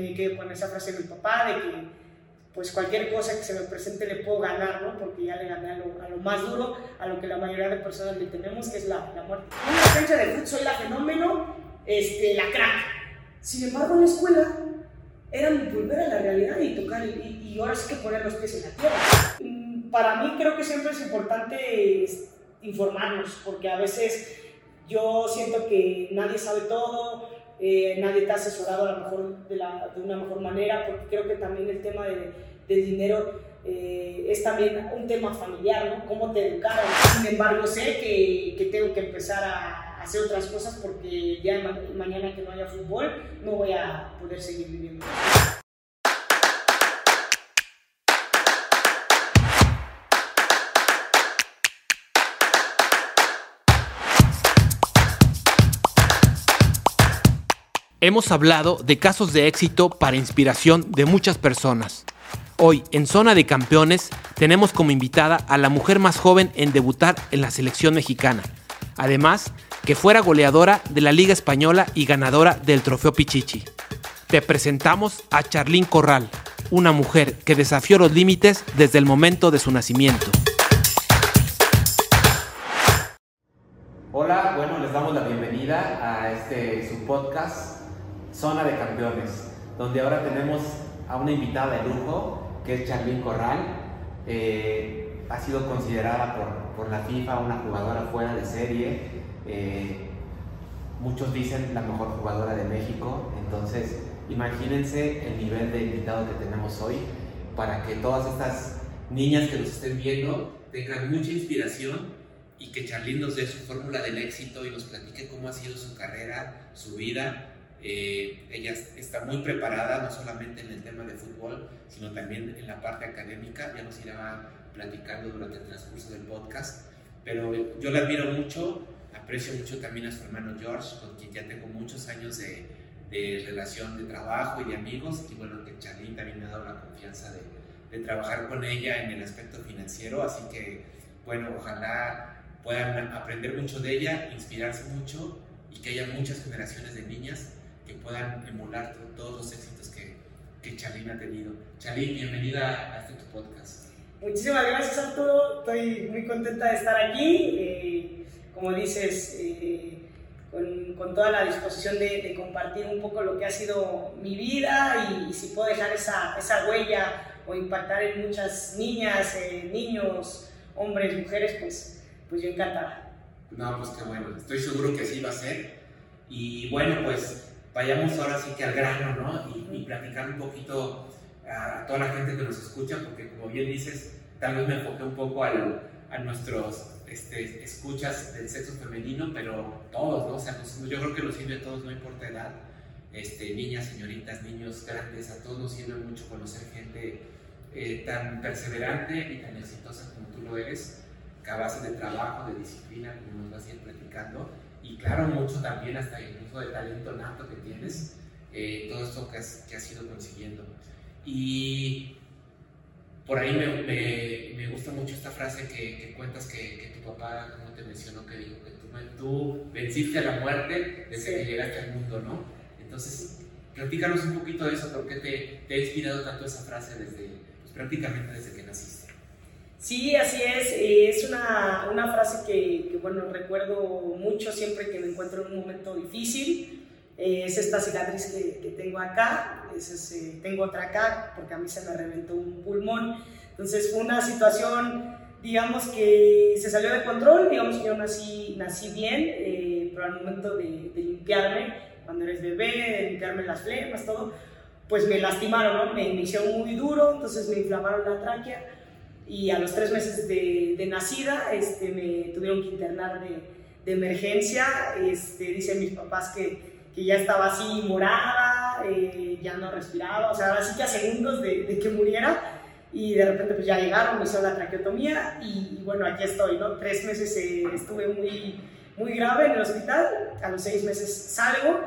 me quedé con esa frase de mi papá de que pues cualquier cosa que se me presente le puedo ganar, ¿no? Porque ya le gané a lo, a lo más duro, a lo que la mayoría de personas le tenemos, que es la, la muerte. En la cancha de fútbol soy la fenómeno, este, la crack. Sin embargo, en la escuela era volver a la realidad y tocar, y, y ahora sí que poner los pies en la tierra. Mm, Para mí creo que siempre es importante informarnos, porque a veces yo siento que nadie sabe todo, eh, nadie te ha asesorado a lo mejor de, la, una mejor manera, porque creo que también el tema de, del dinero eh, es también un tema familiar, ¿no? Cómo te educaron. Sin embargo, sé que, que tengo que empezar a hacer otras cosas porque ya ma mañana que no haya fútbol no voy a poder seguir viviendo. Hemos hablado de casos de éxito para inspiración de muchas personas. Hoy, en Zona de Campeones, tenemos como invitada a la mujer más joven en debutar en la selección mexicana. Además, que fuera goleadora de la Liga Española y ganadora del Trofeo Pichichi. Te presentamos a Charlín Corral, una mujer que desafió los límites desde el momento de su nacimiento. Hola, bueno, les damos la bienvenida a este su podcast Zona de Campeones, donde ahora tenemos a una invitada de lujo, que es Charlín Corral. Eh, ha sido considerada por, por, la FIFA una jugadora fuera de serie. Eh, muchos dicen la mejor jugadora de México. Entonces, imagínense el nivel de invitado que tenemos hoy para que todas estas niñas que nos estén viendo tengan mucha inspiración y que Charlín nos dé su fórmula del éxito y nos platique cómo ha sido su carrera, su vida eh, ella está muy preparada, no solamente en el tema de fútbol, sino también en la parte académica. Ya nos irá platicando durante el transcurso del podcast. Pero yo la admiro mucho, aprecio mucho también a su hermano George, con quien ya tengo muchos años de, de relación de trabajo y de amigos. Y bueno, que Charlene también me ha dado la confianza de, de trabajar con ella en el aspecto financiero. Así que, bueno, ojalá puedan aprender mucho de ella, inspirarse mucho y que haya muchas generaciones de niñas que puedan emular todos los éxitos que, que Charlene ha tenido. Charlene, bienvenida a este tu podcast. Muchísimas gracias Arturo, estoy muy contenta de estar aquí. Eh, como dices, eh, con, con, toda la disposición de, de, compartir un poco lo que ha sido mi vida y, y si puedo dejar esa, esa, huella o impactar en muchas niñas, eh, niños, hombres, mujeres, pues, pues yo encantada. No, pues qué bueno, estoy seguro que así va a ser. Y bueno, pues vayamos ahora sí que al grano, ¿no? Y, y platicar un poquito a, toda la gente que nos escucha, porque como bien dices, tal vez me enfoqué un poco al, a nuestros este, escuchas del sexo femenino, pero todos, ¿no? O sea, nos, yo creo que nos sirve a todos, no importa edad, este, niñas, señoritas, niños grandes, a todos nos sirve mucho conocer gente eh, tan perseverante y tan exitosa como tú lo eres, que a base de trabajo, de disciplina, como nos vas a ir platicando, y claro, mucho también hasta incluso de talento nato que tienes, eh, todo esto que has, que has ido consiguiendo. Y por ahí me, me, me, gusta mucho esta frase que, que cuentas que, que, tu papá, como te mencionó, que dijo que tú, tú venciste a la muerte desde sí. que llegaste al mundo, ¿no? Entonces, platícanos un poquito de eso, ¿por qué te, te ha inspirado tanto esa frase desde, pues, prácticamente desde que naciste? Sí, así es. Eh, es una, una frase que, que, bueno, recuerdo mucho siempre que me encuentro en un momento difícil. Eh, es esta cicatriz que, que tengo acá. Es ese, tengo otra acá porque a mí se me reventó un pulmón. Entonces fue una situación, digamos, que se salió de control. Digamos que yo nací, nací bien, eh, pero al momento de, de, limpiarme, cuando eres bebé, de limpiarme las flemas, todo, pues me lastimaron, ¿no? Me, me hicieron muy duro, entonces me inflamaron la tráquea y a los tres meses de, de nacida este, me tuvieron que internar de, de emergencia. Este, dicen mis papás que, que ya estaba así morada, eh, ya no respiraba, o sea, ahora sí que a segundos de, de, que muriera. Y de repente pues ya llegaron, me hicieron la traqueotomía y, y bueno, aquí estoy, ¿no? Tres meses eh, estuve muy, muy grave en el hospital, a los seis meses salgo.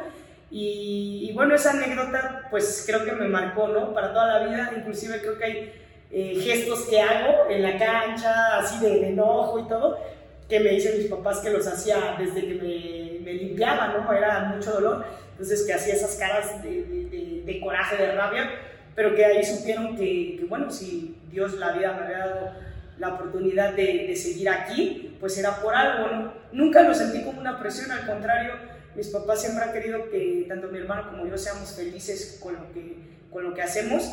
Y, y bueno, esa anécdota pues creo que me marcó, ¿no? Para toda la vida, inclusive creo que hay eh, gestos que hago en la cancha, así de, enojo y todo, que me dicen mis papás que los hacía desde que me, me limpiaba, ¿no? Era mucho dolor, entonces que hacía esas caras de, de, coraje, de rabia, pero que ahí supieron que, bueno, si Dios la vida me había dado la oportunidad de, seguir aquí, pues era por algo. Nunca lo sentí como una presión, al contrario, mis papás siempre han querido que tanto mi hermano como yo seamos felices con lo que, con lo que hacemos.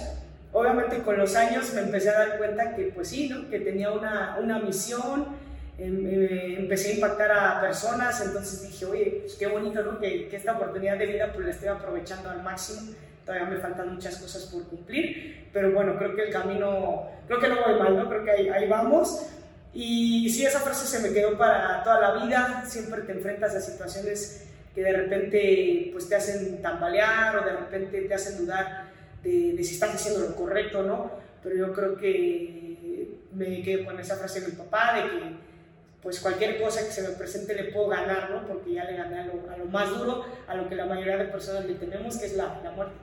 Obviamente con los años me empecé a dar cuenta que pues sí, ¿no? que tenía una, una misión, em, eh, empecé a impactar a personas, entonces dije, oye, pues qué bonito ¿no? que, que, esta oportunidad de vida pues la estoy aprovechando al máximo. Todavía me faltan muchas cosas por cumplir, pero bueno, creo que el camino, creo que no voy mal, ¿no? creo que ahí, ahí vamos. Y sí, esa frase se me quedó para toda la vida, siempre te enfrentas a situaciones que de repente pues te hacen tambalear o de repente te hacen dudar de, de si estás haciendo lo correcto o no, pero yo creo que me quedo con esa frase de mi papá de que pues cualquier cosa que se me presente le puedo ganar, ¿no? Porque ya le gané a lo, a lo más duro, a lo que la mayoría de personas le tenemos, que es la, la muerte.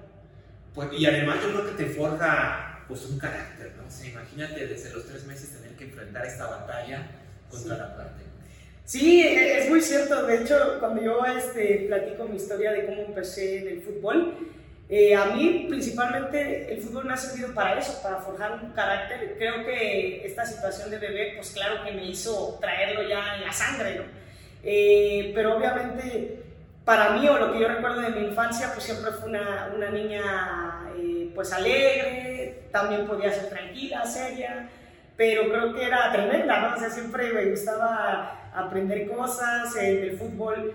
Pues, y además yo creo que te forja pues un carácter, ¿no? O sea, imagínate desde los tres meses tener que enfrentar esta batalla contra sí. la muerte. Sí, e, es muy cierto. De hecho, cuando yo este, platico mi historia de cómo empecé en el fútbol, eh, a mí principalmente el fútbol me ha servido para eso, para forjar un carácter. Creo que esta situación de bebé, pues claro que me hizo traerlo ya en la sangre, ¿no? Eh, pero obviamente para mí o lo que yo recuerdo de mi infancia, pues siempre fue una, una niña eh, pues alegre, también podía ser tranquila, seria, pero creo que era tremenda, ¿no? O sea, siempre me gustaba aprender cosas en el fútbol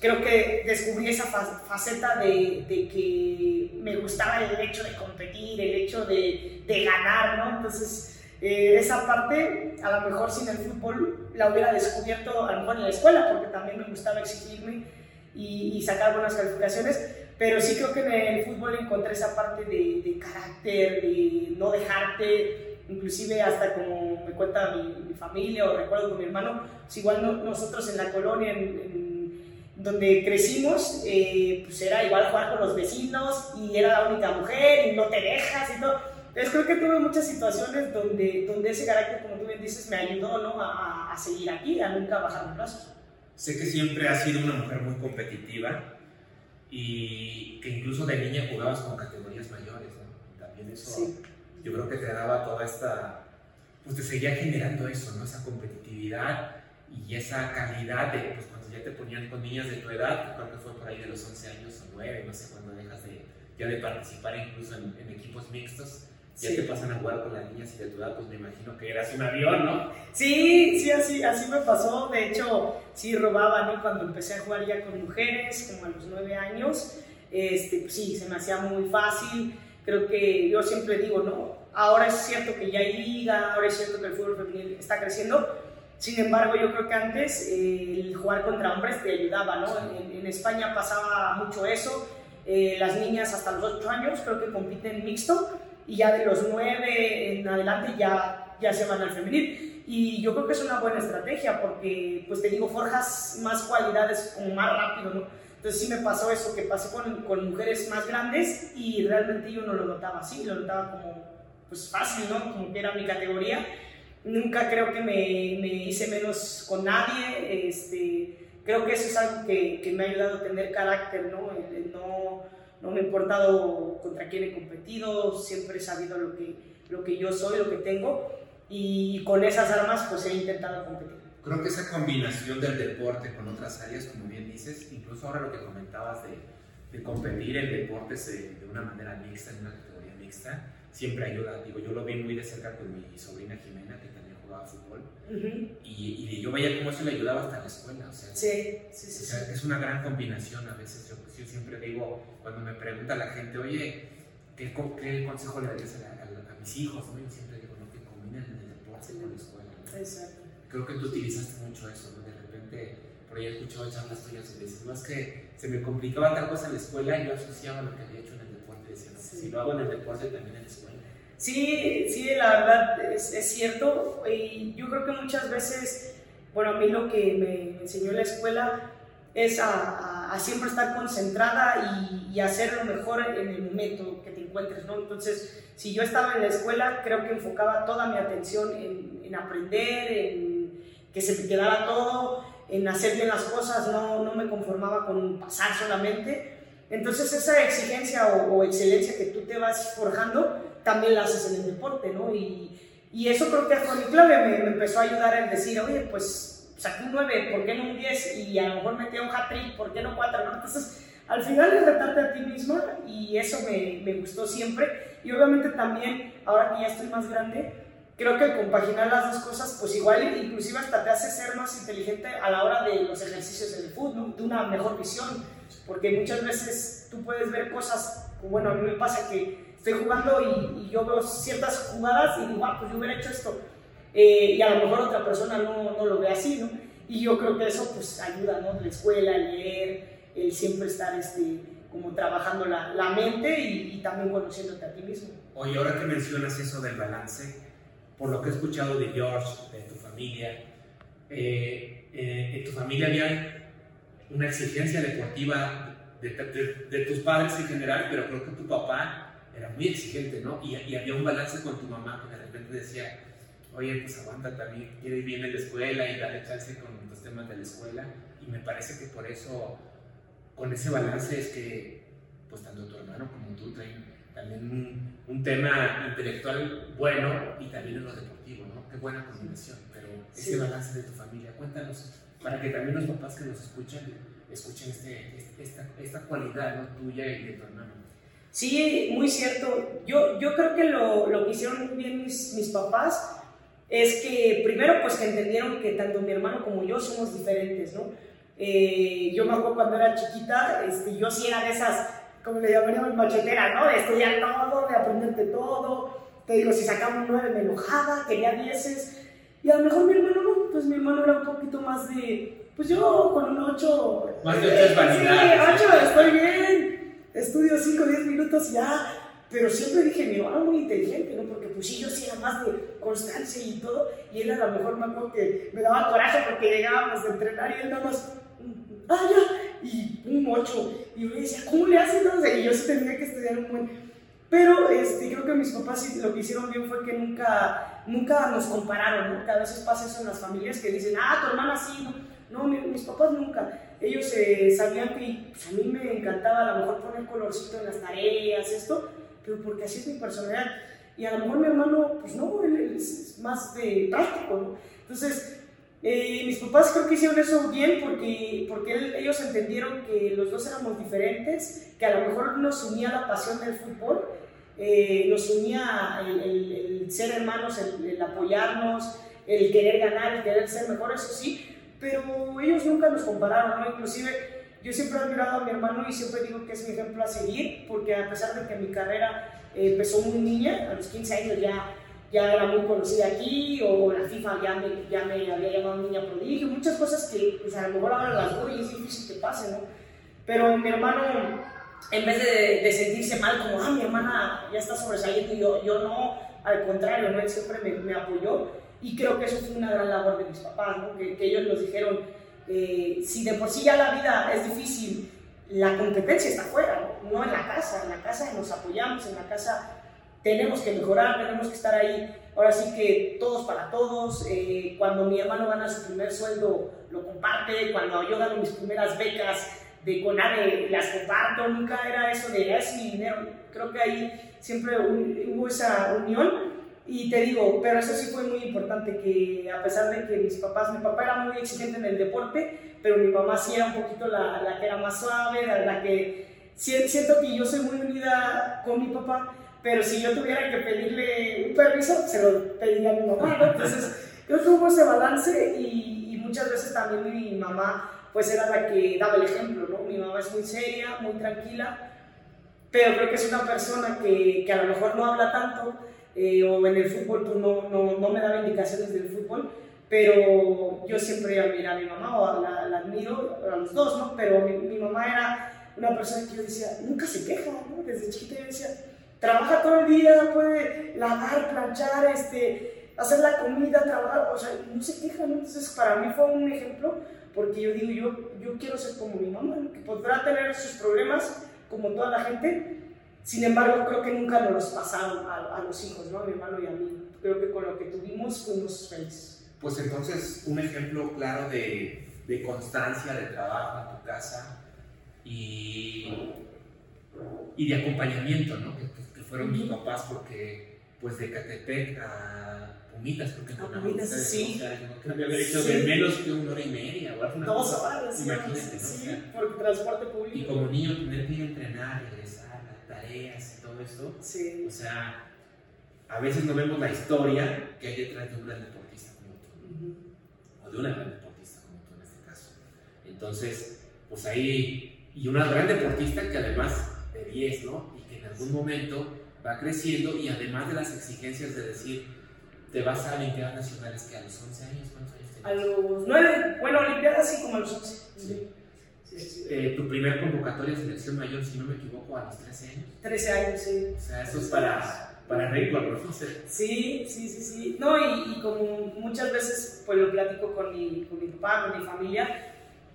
creo que descubrí esa faceta de, de, que me gustaba el hecho de competir, el hecho de, de ganar, ¿no? Entonces, eh, esa parte, a lo mejor sin el fútbol, la hubiera descubierto a lo mejor en la escuela, porque también me gustaba exigirme y, y sacar buenas calificaciones, pero sí creo que en el fútbol encontré esa parte de, de carácter, de no dejarte, inclusive hasta como me cuenta mi, mi, familia o recuerdo con mi hermano, pues igual no, nosotros en la colonia, en, en donde crecimos, eh, pues era igual jugar con los vecinos y era la única mujer y no te dejas y todo. Entonces creo que tuve muchas situaciones donde, donde ese carácter, como tú bien dices, me ayudó ¿no? a, a seguir aquí, a nunca bajar los brazos. Sé que siempre has sido una mujer muy competitiva y que incluso de niña jugabas con categorías mayores, ¿no? También eso, sí. yo creo que te daba toda esta, pues te seguía generando eso, ¿no? Esa competitividad y esa calidad de, pues ya te ponían con niñas de tu edad, creo que fue por ahí de los 11 años o 9, no sé cuándo dejas de, ya de participar incluso en, en equipos mixtos, ya sí. te pasan a jugar con las niñas y de tu edad, pues me imagino que eras un avión, ¿no? Sí, sí, así, así me pasó. De hecho, sí robaba, ¿no? Cuando empecé a jugar ya con mujeres, como a los 9 años, este, pues sí, se me hacía muy fácil. Creo que yo siempre digo, ¿no? Ahora es cierto que ya hay liga, ahora es cierto que el fútbol femenil está creciendo, sin embargo, yo creo que antes eh, el jugar contra hombres te ayudaba, ¿no? En, en España pasaba mucho eso. Eh, las niñas hasta los 8 años creo que compiten mixto y ya de los 9 en adelante ya, ya se van al femenil. Y yo creo que es una buena estrategia porque, pues te digo, forjas más cualidades como más rápido, ¿no? Entonces sí me pasó eso, que pasé con, con mujeres más grandes y realmente yo no lo notaba así, lo notaba como, pues fácil, ¿no? Como que era mi categoría nunca creo que me, me, hice menos con nadie. Este, creo que eso es algo que, que me ha ayudado a tener carácter, ¿no? El, el no, no me ha importado contra quién he competido, siempre he sabido lo que, lo que yo soy, lo que tengo, y con esas armas pues he intentado competir. Creo que esa combinación del deporte con otras áreas, como bien dices, incluso ahora lo que comentabas de, de competir en deportes de, de una manera mixta, en una categoría mixta, siempre ayuda. Digo, yo lo vi muy de cerca con mi sobrina Jimena, que también jugaba fútbol, uh -huh. y, y, yo veía cómo eso le ayudaba hasta la escuela. O sea, sí, sí, sí, o sea, es una gran combinación. A veces yo, yo, siempre digo, cuando me pregunta la gente, oye, ¿qué, qué consejo le darías a, a, a, mis hijos? ¿no? Yo siempre digo, no, que combinen el deporte con la escuela. ¿no? Exacto. Creo que tú utilizaste mucho eso, ¿no? De repente, por ahí he escuchado charlas tuyas y dices, no es que se me complicaba tal cosa en la escuela y yo asociaba lo que había hecho en el deporte. Decía, no, sí. si lo hago en el deporte, también en la escuela. Sí, sí, la verdad es, cierto. Y yo creo que muchas veces, bueno, a mí lo que me enseñó la escuela es a, siempre estar concentrada y, hacer lo mejor en el momento que te encuentres, ¿no? Entonces, si yo estaba en la escuela, creo que enfocaba toda mi atención en, en aprender, en que se me quedara todo, en hacer bien las cosas, no, no me conformaba con pasar solamente. Entonces esa exigencia o, excelencia que tú te vas forjando, también la haces en el deporte, ¿no? Y, y eso creo que fue mi clave, me, me, empezó a ayudar en decir, oye, pues saqué un 9, ¿por qué no un 10? Y a lo mejor metí un hat-trick, ¿por qué no 4? ¿no? Entonces, al final es retarte a ti misma y eso me, me gustó siempre. Y obviamente también, ahora que ya estoy más grande, creo que compaginar las dos cosas, pues igual inclusive hasta te hace ser más inteligente a la hora de los ejercicios del fútbol, de una mejor visión, porque muchas veces tú puedes ver cosas, bueno, a mí me pasa que estoy jugando y, yo veo ciertas jugadas y digo, ah, pues yo hubiera hecho esto, eh, y a lo mejor otra persona no, no, lo ve así, ¿no? Y yo creo que eso pues ayuda, ¿no? La escuela, leer, el siempre estar este, como trabajando la, la mente y, y también conociéndote a ti mismo. Oye, ahora que mencionas eso del balance, por lo que he escuchado de George, de tu familia, eh, eh, en tu familia había una exigencia deportiva de, de, tus padres en general, pero creo que tu papá era muy exigente, ¿no? Y, y, había un balance con tu mamá que de repente decía, oye, pues aguanta también, quiere ir bien en la escuela y darle chance con los temas de la escuela. Y me parece que por eso, con ese balance es que, pues tanto tu hermano como tú traen también un, tema intelectual bueno y también en lo deportivo, ¿no? Qué buena combinación, pero ese balance de tu familia, cuéntanos, para que también los papás que nos escuchan, escuchen este, esta, esta, cualidad ¿no? tuya y de tu hermano. Sí, muy cierto. Yo, yo creo que lo, lo que hicieron muy bien mis, mis papás es que primero pues que entendieron que tanto mi hermano como yo somos diferentes, ¿no? Eh, yo me acuerdo cuando era chiquita, este, yo sí era de esas como le llamaríamos machetera, ¿no? De estudiar todo, de aprenderte todo. Te digo, si sacaba un 9 me enojaba, quería 10. Y a lo mejor mi hermano no, pues mi hermano era un poquito más de, pues yo con un 8. Más de 8 es vanidad. Sí, 8, estoy bien. Estudio 5, 10 minutos ya. Pero siempre dije, mi hermano muy inteligente, ¿no? Porque pues sí, yo sí era más de constancia y todo. Y él a lo mejor me que me daba coraje porque llegábamos a entrenar y él nada más ah, ya, y un 8. Y yo decía, ¿cómo le hacen? Y yo sí tenía que estudiar un buen. Pero este, creo que mis papás lo que hicieron bien fue que nunca, nunca nos compararon, ¿no? Que a veces pasa eso en las familias que dicen, ah, tu hermana sí, no. No, mis papás nunca. Ellos eh, sabían que pues, a mí me encantaba a lo mejor poner colorcito en las tareas, esto, pero porque así es mi personalidad. Y a lo mejor mi hermano, pues no, él es más de práctico, ¿no? Entonces, eh, mis papás creo que hicieron eso bien porque, porque ellos entendieron que los dos éramos diferentes, que a lo mejor nos unía la pasión del fútbol, eh, nos unía el, ser hermanos, el, apoyarnos, el querer ganar, el querer ser mejor, eso sí, pero ellos nunca nos compararon, ¿no? Inclusive yo siempre he admirado a mi hermano y siempre digo que es mi ejemplo a seguir, porque a pesar de que mi carrera eh, empezó muy niña, a los 15 años ya ya era muy conocida aquí, o la FIFA ya me, ya me había llamado niña prodigio, muchas cosas que pues, a lo mejor ahora las doy y es difícil que pase, ¿no? Pero mi hermano, en vez de, de, sentirse mal, como, ah, mi hermana ya está sobresaliendo, yo, yo no, al contrario, ¿no? Él siempre me, me, apoyó y creo que eso fue una gran labor de mis papás, ¿no? Que, que ellos nos dijeron, eh, si de por sí ya la vida es difícil, la competencia está afuera, ¿no? no en la casa, en la casa nos apoyamos, en la casa tenemos que mejorar, tenemos que estar ahí. Ahora sí que todos para todos. Eh, cuando mi hermano gana su primer sueldo, lo comparte. Cuando yo gano mis primeras becas de CONADE, las comparto. Nunca era eso de es mi dinero. Creo que ahí siempre hubo esa unión. Y te digo, pero eso sí fue muy importante, que a pesar de que mis papás, mi papá era muy exigente en el deporte, pero mi mamá sí era un poquito la, la que era más suave, la, la que siento que yo soy muy unida con mi papá, pero si yo tuviera que pedirle un permiso, se lo pediría a mi mamá, ¿no? Entonces, yo tuve ese balance y, y, muchas veces también mi mamá, pues era la que daba el ejemplo, ¿no? Mi mamá es muy seria, muy tranquila, pero creo que es una persona que, que a lo mejor no habla tanto, eh, o en el fútbol pues no, no, no, me daba indicaciones del fútbol, pero yo siempre admiré a mi mamá, o la, la, admiro a los dos, ¿no? Pero mi, mi mamá era una persona que yo decía, nunca se queja, ¿no? Desde chiquita yo decía, trabaja todo el día, puede lavar, planchar, este, hacer la comida, trabajar, o sea, no se queja, ¿no? Entonces, para mí fue un ejemplo, porque yo digo, yo, yo quiero ser como mi mamá, que podrá tener sus problemas, como toda la gente, sin embargo, creo que nunca nos los pasaron a, a los hijos, ¿no? A mi hermano y a mí. Creo que con lo que tuvimos fuimos felices. Pues entonces, un ejemplo claro de, de constancia, de trabajo en tu casa y y de acompañamiento, ¿no? Que, que fueron mis papás porque pues de Catepec a Pumitas, porque a Pumitas, sí. O sea, no creo que haber hecho de menos que una hora y media. O una Dos horas, Imagínate, sí, ¿no? Sea, por transporte público. y como niño tener que ir a entrenar, regresar, las tareas y todo esto. Sí. O sea, a veces no vemos la historia que hay detrás de un gran deportista como tú, Ujú. o de una gran deportista como tú en este caso. Entonces, pues ahí, y una gran deportista que además de 10, ¿no? Y que en algún momento va creciendo y además de las exigencias de decir, te vas a Olimpiadas Nacionales que a los 11 años, ¿cuántos años A tenías? los nueve, bueno, Olimpiadas sí como a los once. Sí. Sí, sí, sí. Eh, tu primer convocatoria a selección mayor, si no me equivoco, a los 13 años. 13 años, sí. O sea, eso es para, para récord, ¿no? Sí, sí, sí, sí. No, y, y como muchas veces pues lo platico con mi, con mi papá, con mi familia,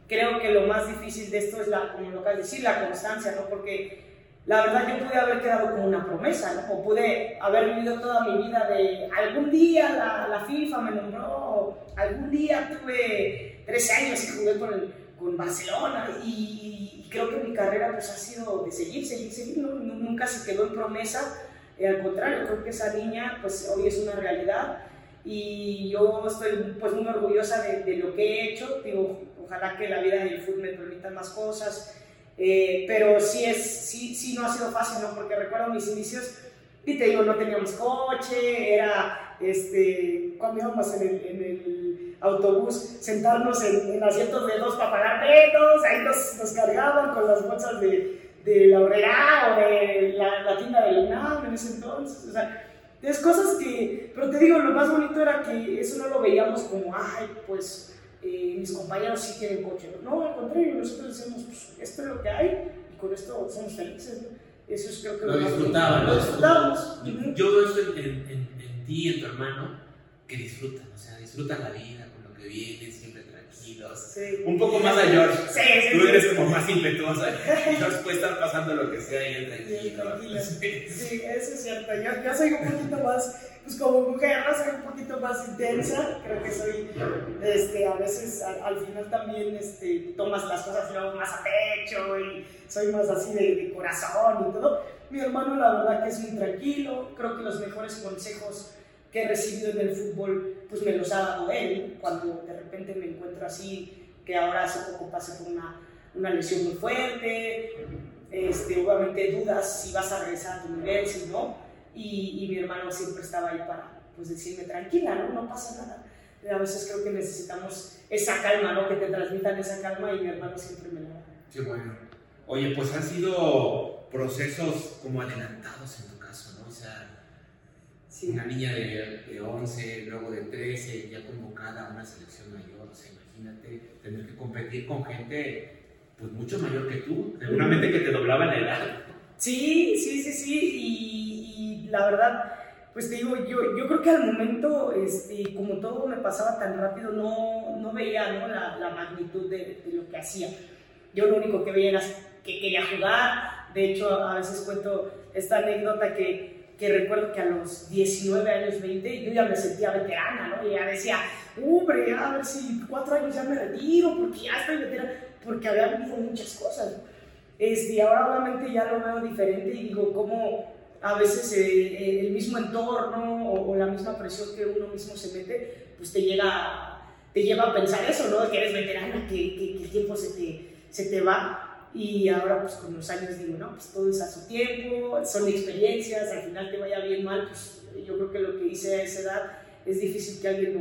creo que lo más difícil de esto es la, como lo de decir, la constancia, ¿no? Porque la verdad yo pude haber quedado como una promesa, ¿no? O pude haber vivido toda mi vida de algún día la, la FIFA me nombró, algún día tuve 13 años y jugué con, el- con Barcelona y, y creo que mi carrera pues ha sido de seguir, seguir, seguir, ¿no? Nu- Nunca se quedó en promesa. Eh, al contrario, creo que esa niña pues hoy es una realidad y yo estoy pues muy orgullosa de, de lo que he hecho. Digo, ojalá que la vida del fútbol me permita más cosas, eh, pero sí, es, sí, sí no ha sido fácil, ¿no? Porque recuerdo mis inicios y te digo, no teníamos coche, era este, cuando íbamos en el, autobús, sentarnos en, en asientos de dos para pagar ahí nos, cargaban con las bolsas de, de la Obrera o de la, tienda de la en ese entonces, o sea, es cosas que, pero te digo, lo más bonito era que eso no lo veíamos como, ay, pues eh, mis compañeros sí tienen coche, no, al contrario, nosotros decimos, pues esto es lo que hay y con esto somos felices. Eso es creo que Lo bonito. disfrutaban, Lo. Yo, veo eso en, en- en- en ti y en tu hermano, que disfrutan, o sea, disfrutan la vida con lo que vienen, siempre tranquilos. Sí. Un poco más a George. Sí, sí, Tú eres como más impetuosa. Y George puede estar pasando lo que sea y él tranquilo. Sí, eso es cierto. Yo, yo soy un poquito más, pues como mujer, ¿no? soy un poquito más intensa. Creo que soy, este, a veces al, al final también este, tomas las cosas luego más a pecho y soy más así de, de corazón y todo. Mi hermano, la verdad, que es muy tranquilo. Creo que los mejores consejos que he recibido en el fútbol, pues me los ha dado él. Cuando de repente me encuentro así, que ahora hace poco pasé por una, una lesión muy fuerte, este, obviamente dudas si vas a regresar a tu nivel, si no, y, y mi hermano siempre estaba ahí para pues, decirme, tranquila, ¿no? no pasa nada. A veces creo que necesitamos esa calma, ¿no? que te transmitan esa calma y mi hermano siempre me la da. Qué bueno. Oye, pues han sido procesos como adelantados en tu caso, ¿no? O sea, Sí. una niña de, de 11, luego de 13, ya convocada a una selección mayor, o sea, imagínate tener que competir con gente pues mucho mayor que tú, seguramente que te doblaba la edad. Sí, sí, sí, sí, y, y la verdad, pues te digo, yo, yo creo que al momento, este, como todo me pasaba tan rápido, no, no veía ¿no? La, la magnitud de, de lo que hacía. Yo lo único que veía era que quería jugar, de hecho a veces cuento esta anécdota que, que recuerdo que a los 19 años, 20, yo ya me sentía veterana, ¿no? Y ya decía, hombre, a ver si cuatro años ya me retiro, porque ya estoy veterana, porque había vivido muchas cosas. Este, ahora obviamente ya lo veo diferente y digo, cómo a veces eh, eh, el mismo entorno o, o la misma presión que uno mismo se mete, pues te llega, te lleva a pensar eso, ¿no? Que eres veterana, que, que- que el tiempo se te, se te va. Y ahora, pues con los años digo, no, pues todo es a su tiempo, son experiencias, al final te vaya bien mal, pues yo creo que lo que hice a esa edad es difícil que alguien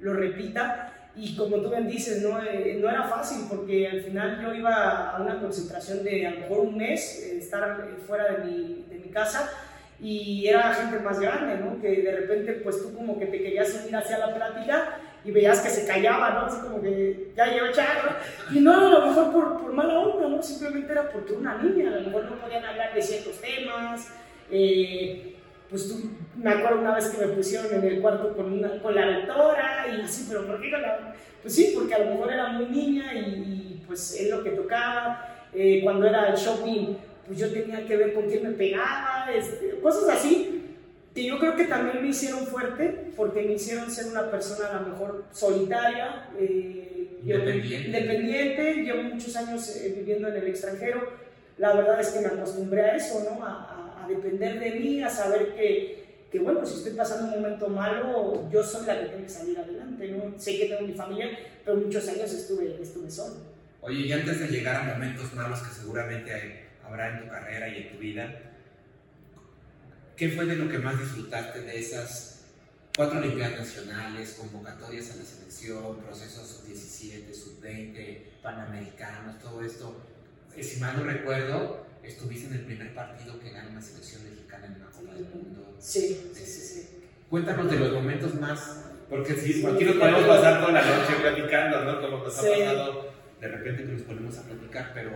lo, lo repita. Y como tú bien dices, no, Eh, no era fácil porque al final yo iba a una concentración de a lo mejor un mes, eh, estar eh, fuera de mi, de casa y era gente más grande, ¿no? Que de repente pues tú como que te querías unir hacia la plática y veías que se callaba, ¿no? Así como que ya llevo charro. Y no, a lo mejor por, por mala onda, ¿no? Simplemente era porque una niña, a lo mejor no podían hablar de ciertos temas. eh, pues tú, me acuerdo una vez que me pusieron en el cuarto con, una, con la doctora y así, pero ¿por qué con la...? Pues sí, porque a lo mejor era muy niña y, y, pues es lo que tocaba. Eh, cuando era el shopping, pues yo tenía que ver con quién me pegaba, este, cosas así que yo creo que también me hicieron fuerte porque me hicieron ser una persona a lo mejor solitaria, eh, yo- Independiente. independiente, llevo muchos años eh, viviendo en el extranjero, la verdad es que me acostumbré a eso, ¿no? A, a, depender de mí, a saber que, que, bueno, si estoy pasando un momento malo, yo soy la que tengo que salir adelante, ¿no? Sé que tengo mi familia, pero muchos años estuve, estuve solo. Oye, y antes de llegar a momentos malos que seguramente habrá en tu carrera y en tu vida, ¿qué fue de lo que más disfrutaste de esas cuatro Olimpiadas Nacionales, convocatorias a la selección, procesos sub-17, sub-20, panamericanos, todo esto? Eh, si mal no recuerdo, estuviste en el primer partido que gana una selección mexicana en una Copa del Mundo. Sí, sí, sí. sí. Cuéntanos de los momentos más, porque si aquí nos podemos pasar toda la noche platicando, ¿no? Como nos ha pasado de repente que nos ponemos a platicar, pero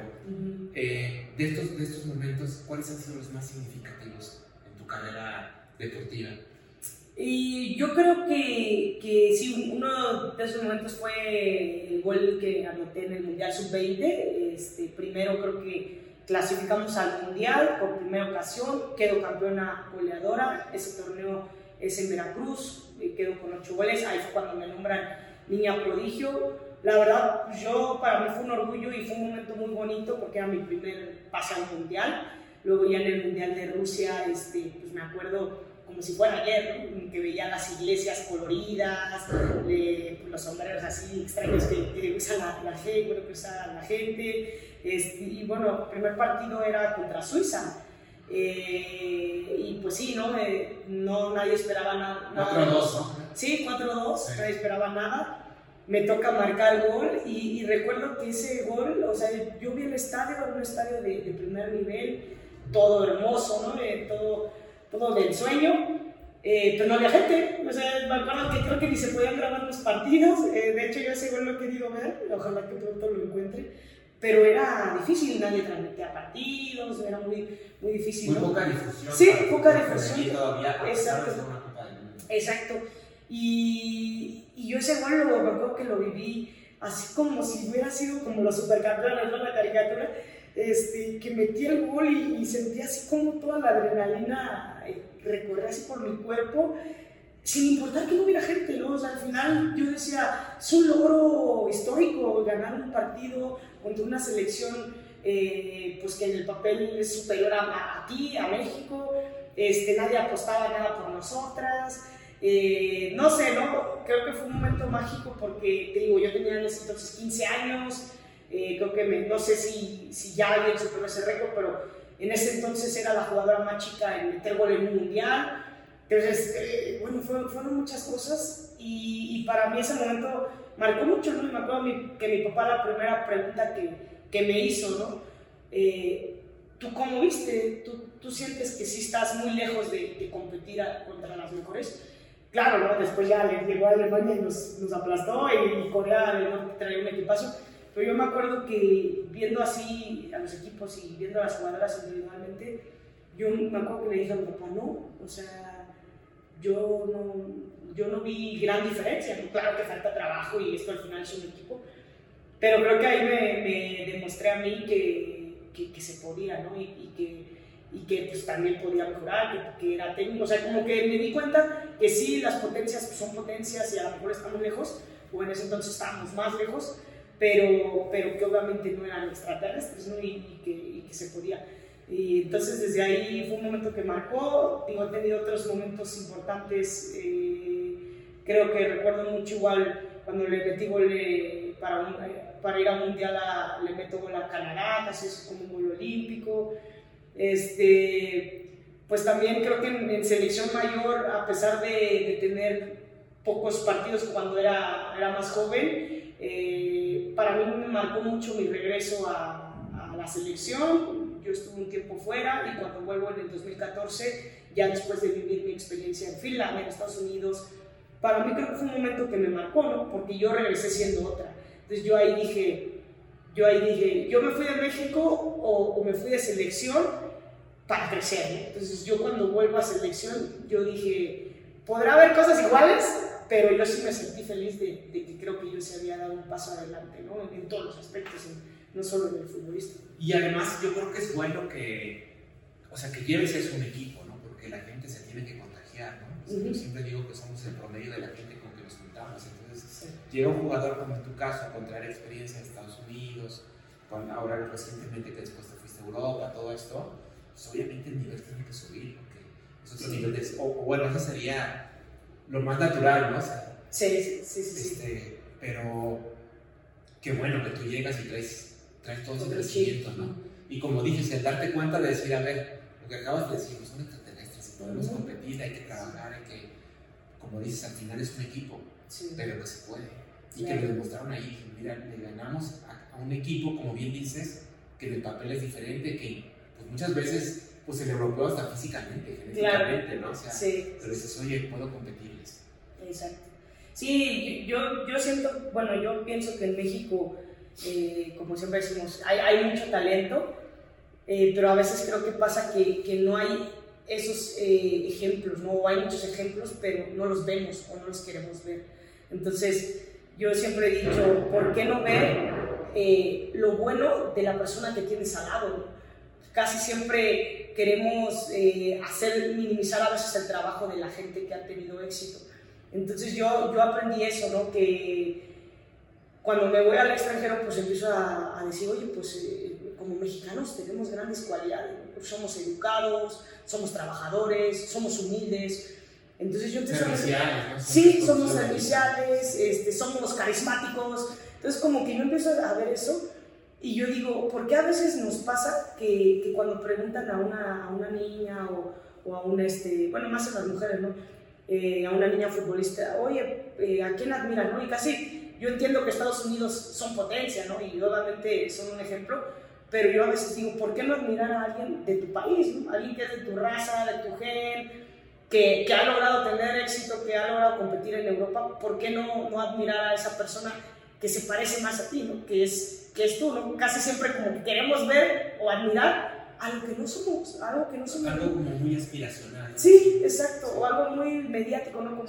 eh, de, estos, de estos momentos, ¿cuáles han sido los más significativos en tu carrera deportiva? Y yo creo que, que sí, uno de esos momentos fue el gol que anoté en el Mundial Sub-20. Este, primero creo que clasificamos al Mundial por primera ocasión, quedo campeona goleadora, ese torneo es en Veracruz, quedo con ocho goles, ahí fue cuando me nombran niña prodigio. La verdad, yo para mí fue un orgullo y fue un momento muy bonito porque era mi primer pase al Mundial. Luego ya en el Mundial de Rusia, este, pues me acuerdo como si fuera ayer, que veía las iglesias coloridas, pues, los sombreros así extraños que, que usa la, gente, bueno, que usa la gente. Este, y bueno, el primer partido era contra Suiza. Eh, y pues sí, ¿no? Eh, no nadie esperaba nada. 4-2, Sí, 4-2, nadie esperaba nada. Me toca marcar gol y, recuerdo que ese gol, o sea, yo vi el estadio, era un estadio de, de primer nivel, todo hermoso, ¿no? Eh, todo todo del sueño, eh, pero no había gente. O sea, me acuerdo que creo que ni se podían grabar los partidos. Eh, de hecho, yo ese gol lo he querido ver, ojalá que pronto lo encuentre. Pero era difícil, nadie transmitía partidos, era muy, muy difícil. Muy poca difusión. Sí, poca difusión. Exacto. Exacto. Y, y, yo ese gol lo recuerdo que lo viví así como si hubiera sido como los supercampeones, ¿no? La caricatura este, que metí el gol y, sentí así como toda la adrenalina eh, recorrer así por mi cuerpo, sin importar que no hubiera gente, ¿no? Al final yo decía, es un logro histórico ganar un partido contra una selección eh, pues que en el papel es superior a, ti, a México, este, nadie apostaba nada por nosotras. Eh, no sé, ¿no? Creo que fue un momento mágico porque, te digo, yo tenía en ese entonces 15 años, eh, creo que no sé si, si ya alguien superó ese récord, pero en ese entonces era la jugadora más chica en meter gol en un mundial. Entonces, eh, bueno, fueron, muchas cosas y, para mí ese momento marcó mucho, ¿no? Y me acuerdo que mi papá la primera pregunta que, que me hizo, ¿no? ¿Tú cómo viste? ¿Tú, ¿Tú, sientes que sí estás muy lejos de competir contra las mejores? Claro, ¿no? Después ya llegó a Alemania y nos, aplastó y, Corea del Norte traía un equipazo pero yo me acuerdo que viendo así a los equipos y viendo a las jugadoras individualmente, yo me acuerdo que le dije a mi papá, no, o sea, yo no, yo no vi gran diferencia. Claro que falta trabajo y esto al final es un equipo, pero creo que ahí me, demostré a mí que, que, se podía, ¿no? Y, que, y que pues, también podía mejorar, que, que, era técnico. O sea, como que me di cuenta que sí, las potencias pues, son potencias y a lo mejor estamos lejos, o en ese entonces estábamos más lejos, pero, pero que obviamente no eran extraterrestres ¿no? y, que, y, que, se podía. Y entonces desde ahí fue un momento que marcó, digo, he tenido otros momentos importantes, eh, creo que recuerdo mucho igual cuando le metí gol para, para ir a un mundial, a, le meto gol a Canadá, es como un gol olímpico. Este, pues también creo que en, selección mayor, a pesar de, de, tener pocos partidos cuando era, era más joven, eh, para mí me marcó mucho mi regreso a, la selección. Yo estuve un tiempo fuera y cuando vuelvo en el 2014, ya después de vivir mi experiencia en Finlandia, en Estados Unidos, para mí creo que fue un momento que me marcó, ¿no? Porque yo regresé siendo otra. Entonces yo ahí dije, yo ahí dije, yo me fui de México o, me fui de selección para crecer, Entonces yo cuando vuelvo a selección, yo dije, podrá haber cosas iguales, pero yo sí me sentí feliz de, que creo que yo se había dado un paso adelante, ¿no? En, todos los aspectos, no solo en el futbolista. Y además yo creo que es bueno que, o sea, que lleves eso un equipo, ¿no? Porque la gente se tiene que contagiar, ¿no? Yo siempre digo que somos el promedio de la gente con que nos juntamos, entonces llega un jugador como en tu caso a contraer experiencia en Estados Unidos, ahora recientemente que después te fuiste a Europa, todo esto, pues obviamente el nivel tiene que subir, porque es otro nivel de... O, bueno, eso sería lo más natural, ¿no? sí, sí, sí, este, Pero qué bueno que tú llegas y traes, traes todo ese crecimiento, ¿no? Y como dices, el darte cuenta de decir, a ver, lo que acabas de decir, son extraterrestres, podemos competir, hay que trabajar, hay que, como dices, al final es un equipo, pero que se puede. Y que lo demostraron ahí, mira, le ganamos a, un equipo, como bien dices, que el papel es diferente, que pues, muchas veces pues el europeo hasta físicamente, genéticamente, ¿no? O sea, pero dices, oye, puedo competirles. Exacto. Sí, yo, yo siento, bueno, yo pienso que en México, eh, como siempre decimos, hay, hay mucho talento, eh, pero a veces creo que pasa que, que no hay esos eh, ejemplos, ¿no? O hay muchos ejemplos, pero no los vemos o no los queremos ver. Entonces, yo siempre he dicho, ¿por qué no ver lo bueno de la persona que tienes al lado? Casi siempre queremos hacer, minimizar a veces el trabajo de la gente que ha tenido éxito. Entonces yo, yo aprendí eso, ¿no? Que cuando me voy al extranjero, pues empiezo a, decir, oye, pues eh, como mexicanos tenemos grandes cualidades, somos educados, somos trabajadores, somos humildes. Entonces yo empiezo a decir, sí, somos serviciales, este, somos carismáticos. Entonces como que yo empiezo a ver eso y yo digo, ¿por qué a veces nos pasa que, que cuando preguntan a una, a una niña o, o, a una, este, bueno, más a las mujeres, ¿no? Eh, a una niña futbolista, oye, eh, ¿a quién admiran? ¿no? Y casi, yo entiendo que Estados Unidos son potencia, ¿no? Y obviamente son un ejemplo, pero yo a veces digo, ¿por qué no admirar a alguien de tu país? ¿no? Alguien que es de tu raza, de tu gen, que, que, ha logrado tener éxito, que ha logrado competir en Europa, ¿por qué no, no admirar a esa persona que se parece más a ti, ¿no? Que es, que es tú, ¿no? Casi siempre como que queremos ver o admirar algo que no somos, algo que no somos. Algo como muy aspiracional. Sí, exacto, o algo muy mediático, ¿no? Como,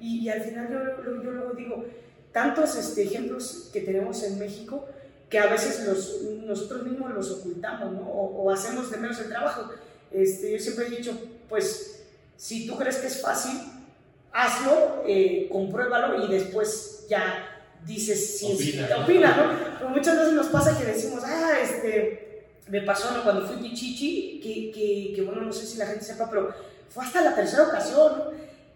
y, al final yo, yo, luego digo, tantos este, ejemplos que tenemos en México que a veces los, nosotros mismos los ocultamos, ¿no? O, hacemos de menos el trabajo. Este, yo siempre he dicho, pues, si tú crees que es fácil, hazlo, eh, compruébalo y después ya dices si opina, es, opina ¿no? Pero muchas veces nos pasa que decimos, ah, este me pasó ¿no? cuando fui Pichichi, que, que, que, bueno, no sé si la gente sepa, pero fue hasta la tercera ocasión,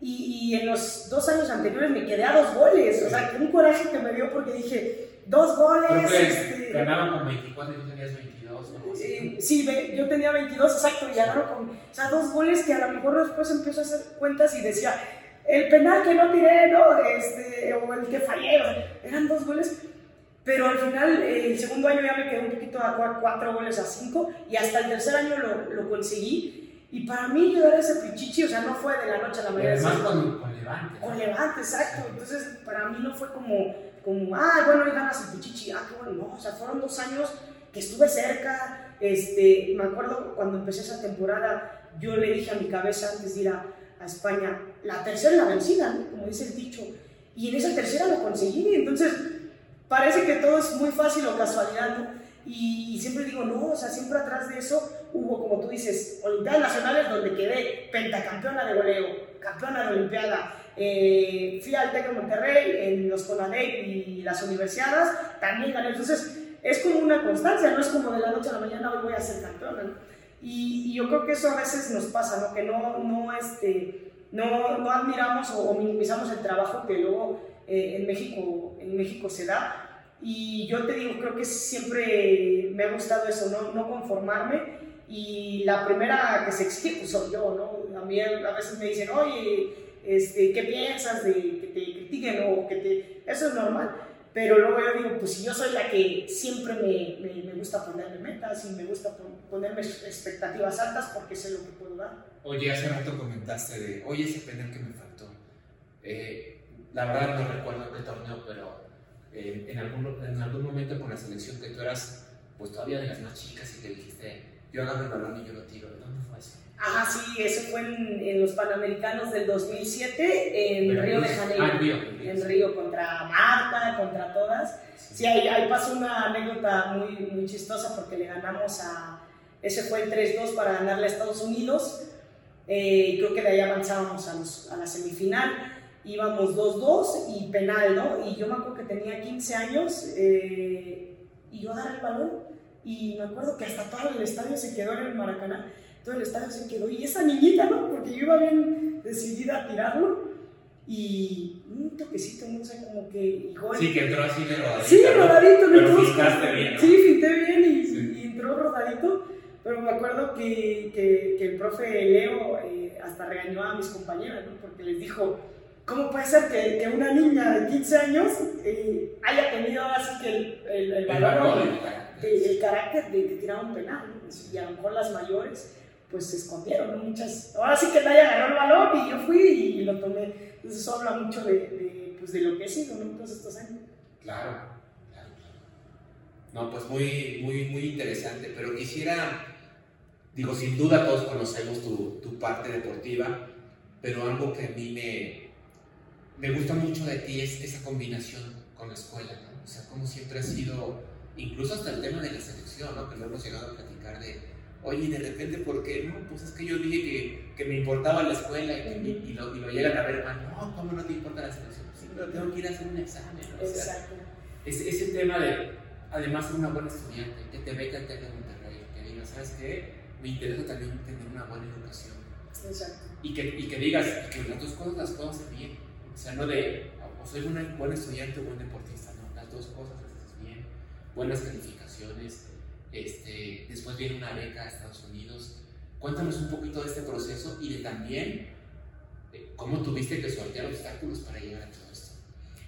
y, y, en los dos años anteriores me quedé a dos goles, o sea, un coraje que me dio porque dije, dos goles. este, ganaron con 24 y tú tenías 22, ¿no? Eh, sí, yo tenía 22, exacto, y ganaron con, o sea, dos goles que a lo mejor después empiezo a hacer cuentas y decía, el penal que no tiré, ¿no? Este, o el que fallé, eran dos goles pero al final, el segundo año ya me quedé un poquito a cuatro goles a cinco y hasta el tercer año lo, lo conseguí. Y para mí llegar a ese pichichi, o sea, no fue de la noche a la mañana. Además con, con Levante. Con Levante, exacto. Entonces, para mí no fue como, como ah, bueno, y ganas el pichichi, ah, qué bueno, no. O sea, fueron dos años que estuve cerca. Este, me acuerdo cuando empecé esa temporada, yo le dije a mi cabeza antes de ir a, a España, la tercera la vencida, como dice el dicho. Y en esa tercera lo conseguí. Entonces, parece que todo es muy fácil o casualidad, ¿no? Y, siempre digo, no, o sea, siempre atrás de eso hubo, como tú dices, Olimpiadas Nacionales donde quedé pentacampeona de goleo, campeona de Olimpiada. Eh, fui al TEC de Monterrey, en los CONADEC y las universidades, también gané. Entonces, es como una constancia, no es como de la noche a la mañana hoy voy a ser campeona. ¿no? Y, yo creo que eso a veces nos pasa, ¿no? Que no, no, este, no, no admiramos o, o minimizamos el trabajo que luego eh, en, México, en México se da. Y yo te digo, creo que siempre me ha gustado eso, no, no conformarme. Y la primera que se exige pues, soy yo, ¿no? A mí a veces me dicen, oye, este, ¿qué piensas de que te critiquen o que te... Eso es normal. Pero luego yo digo, pues si yo soy la que siempre me, me, me gusta ponerme metas y me gusta ponerme expectativas altas porque sé lo que puedo dar. Oye, hace rato comentaste de, oye, ese penal que me faltó. Eh, la verdad no recuerdo qué torneo, pero eh, en, algún, en algún momento con la selección que tú eras, pues todavía de las más chicas y te dijiste, yo agarro el balón y yo lo tiro. ¿Dónde fue eso? Ah, sí, eso fue en, los Panamericanos del 2007 en Río de Janeiro. Ah, en Río. En Río, contra Marta, contra todas. Sí, ahí, ahí, pasó una anécdota muy, muy chistosa porque le ganamos a. Ese fue el 3-2 para ganarle a Estados Unidos. Eh, creo que de ahí avanzábamos a, los, a la semifinal íbamos 2-2 y penal, ¿no? Y yo me acuerdo que tenía 15 años eh, y yo agarré el balón y me acuerdo que hasta todo el estadio se quedó en el Maracaná, todo el estadio se quedó y esa niñita, ¿no? Porque yo iba bien decidida a tirarlo y un toquecito, no sé, como que... sí, que entró así de rodadito. Sí, rodadito. Pero fintaste bien, ¿no? Sí, finté bien y, y, entró rodadito, pero me acuerdo que, que, que el profe Leo eh, hasta regañó a mis compañeras, ¿no? Porque les dijo, ¿cómo puede ser que, que una niña de 15 años eh, haya tenido así que el, el, el valor, el, el, carácter de, de, tirar un penal? ¿no? Y a lo mejor las mayores pues se escondieron. Muchas, ahora sí que nadie agarró el balón y yo fui y lo tomé. Entonces eso habla mucho de, de, pues, de lo que he sido, ¿no? Todos estos años. Claro, claro, claro. No, pues muy, muy, muy interesante, pero quisiera, digo, sin duda todos conocemos tu, tu parte deportiva, pero algo que a mí me, me gusta mucho de ti es esa combinación con la escuela, ¿no? O sea, como siempre ha sido, incluso hasta el tema de la selección, ¿no? Que lo hemos llegado a platicar de oye, de repente, ¿por qué? No, pues es que yo dije que, que me importaba la escuela y, que, y, lo, y, lo, llegan a ver mal. No, ¿cómo no te importa la selección? Sí, pero tengo que ir a hacer un examen. ¿no? O sea, Exacto. ese, ese tema de, además, ser una buena estudiante, que te el TEC de Monterrey, que digas, ¿sabes qué? Me interesa también tener una buena educación. Exacto. Y que, y que digas que las dos cosas las puedo hacer bien. O sea, no de, o soy una buena estudiante o buen deportista, no, las dos cosas las haces bien. Buenas calificaciones, este, después viene una beca a Estados Unidos. Cuéntanos un poquito de este proceso y de también de cómo tuviste que sortear obstáculos para llegar a todo esto.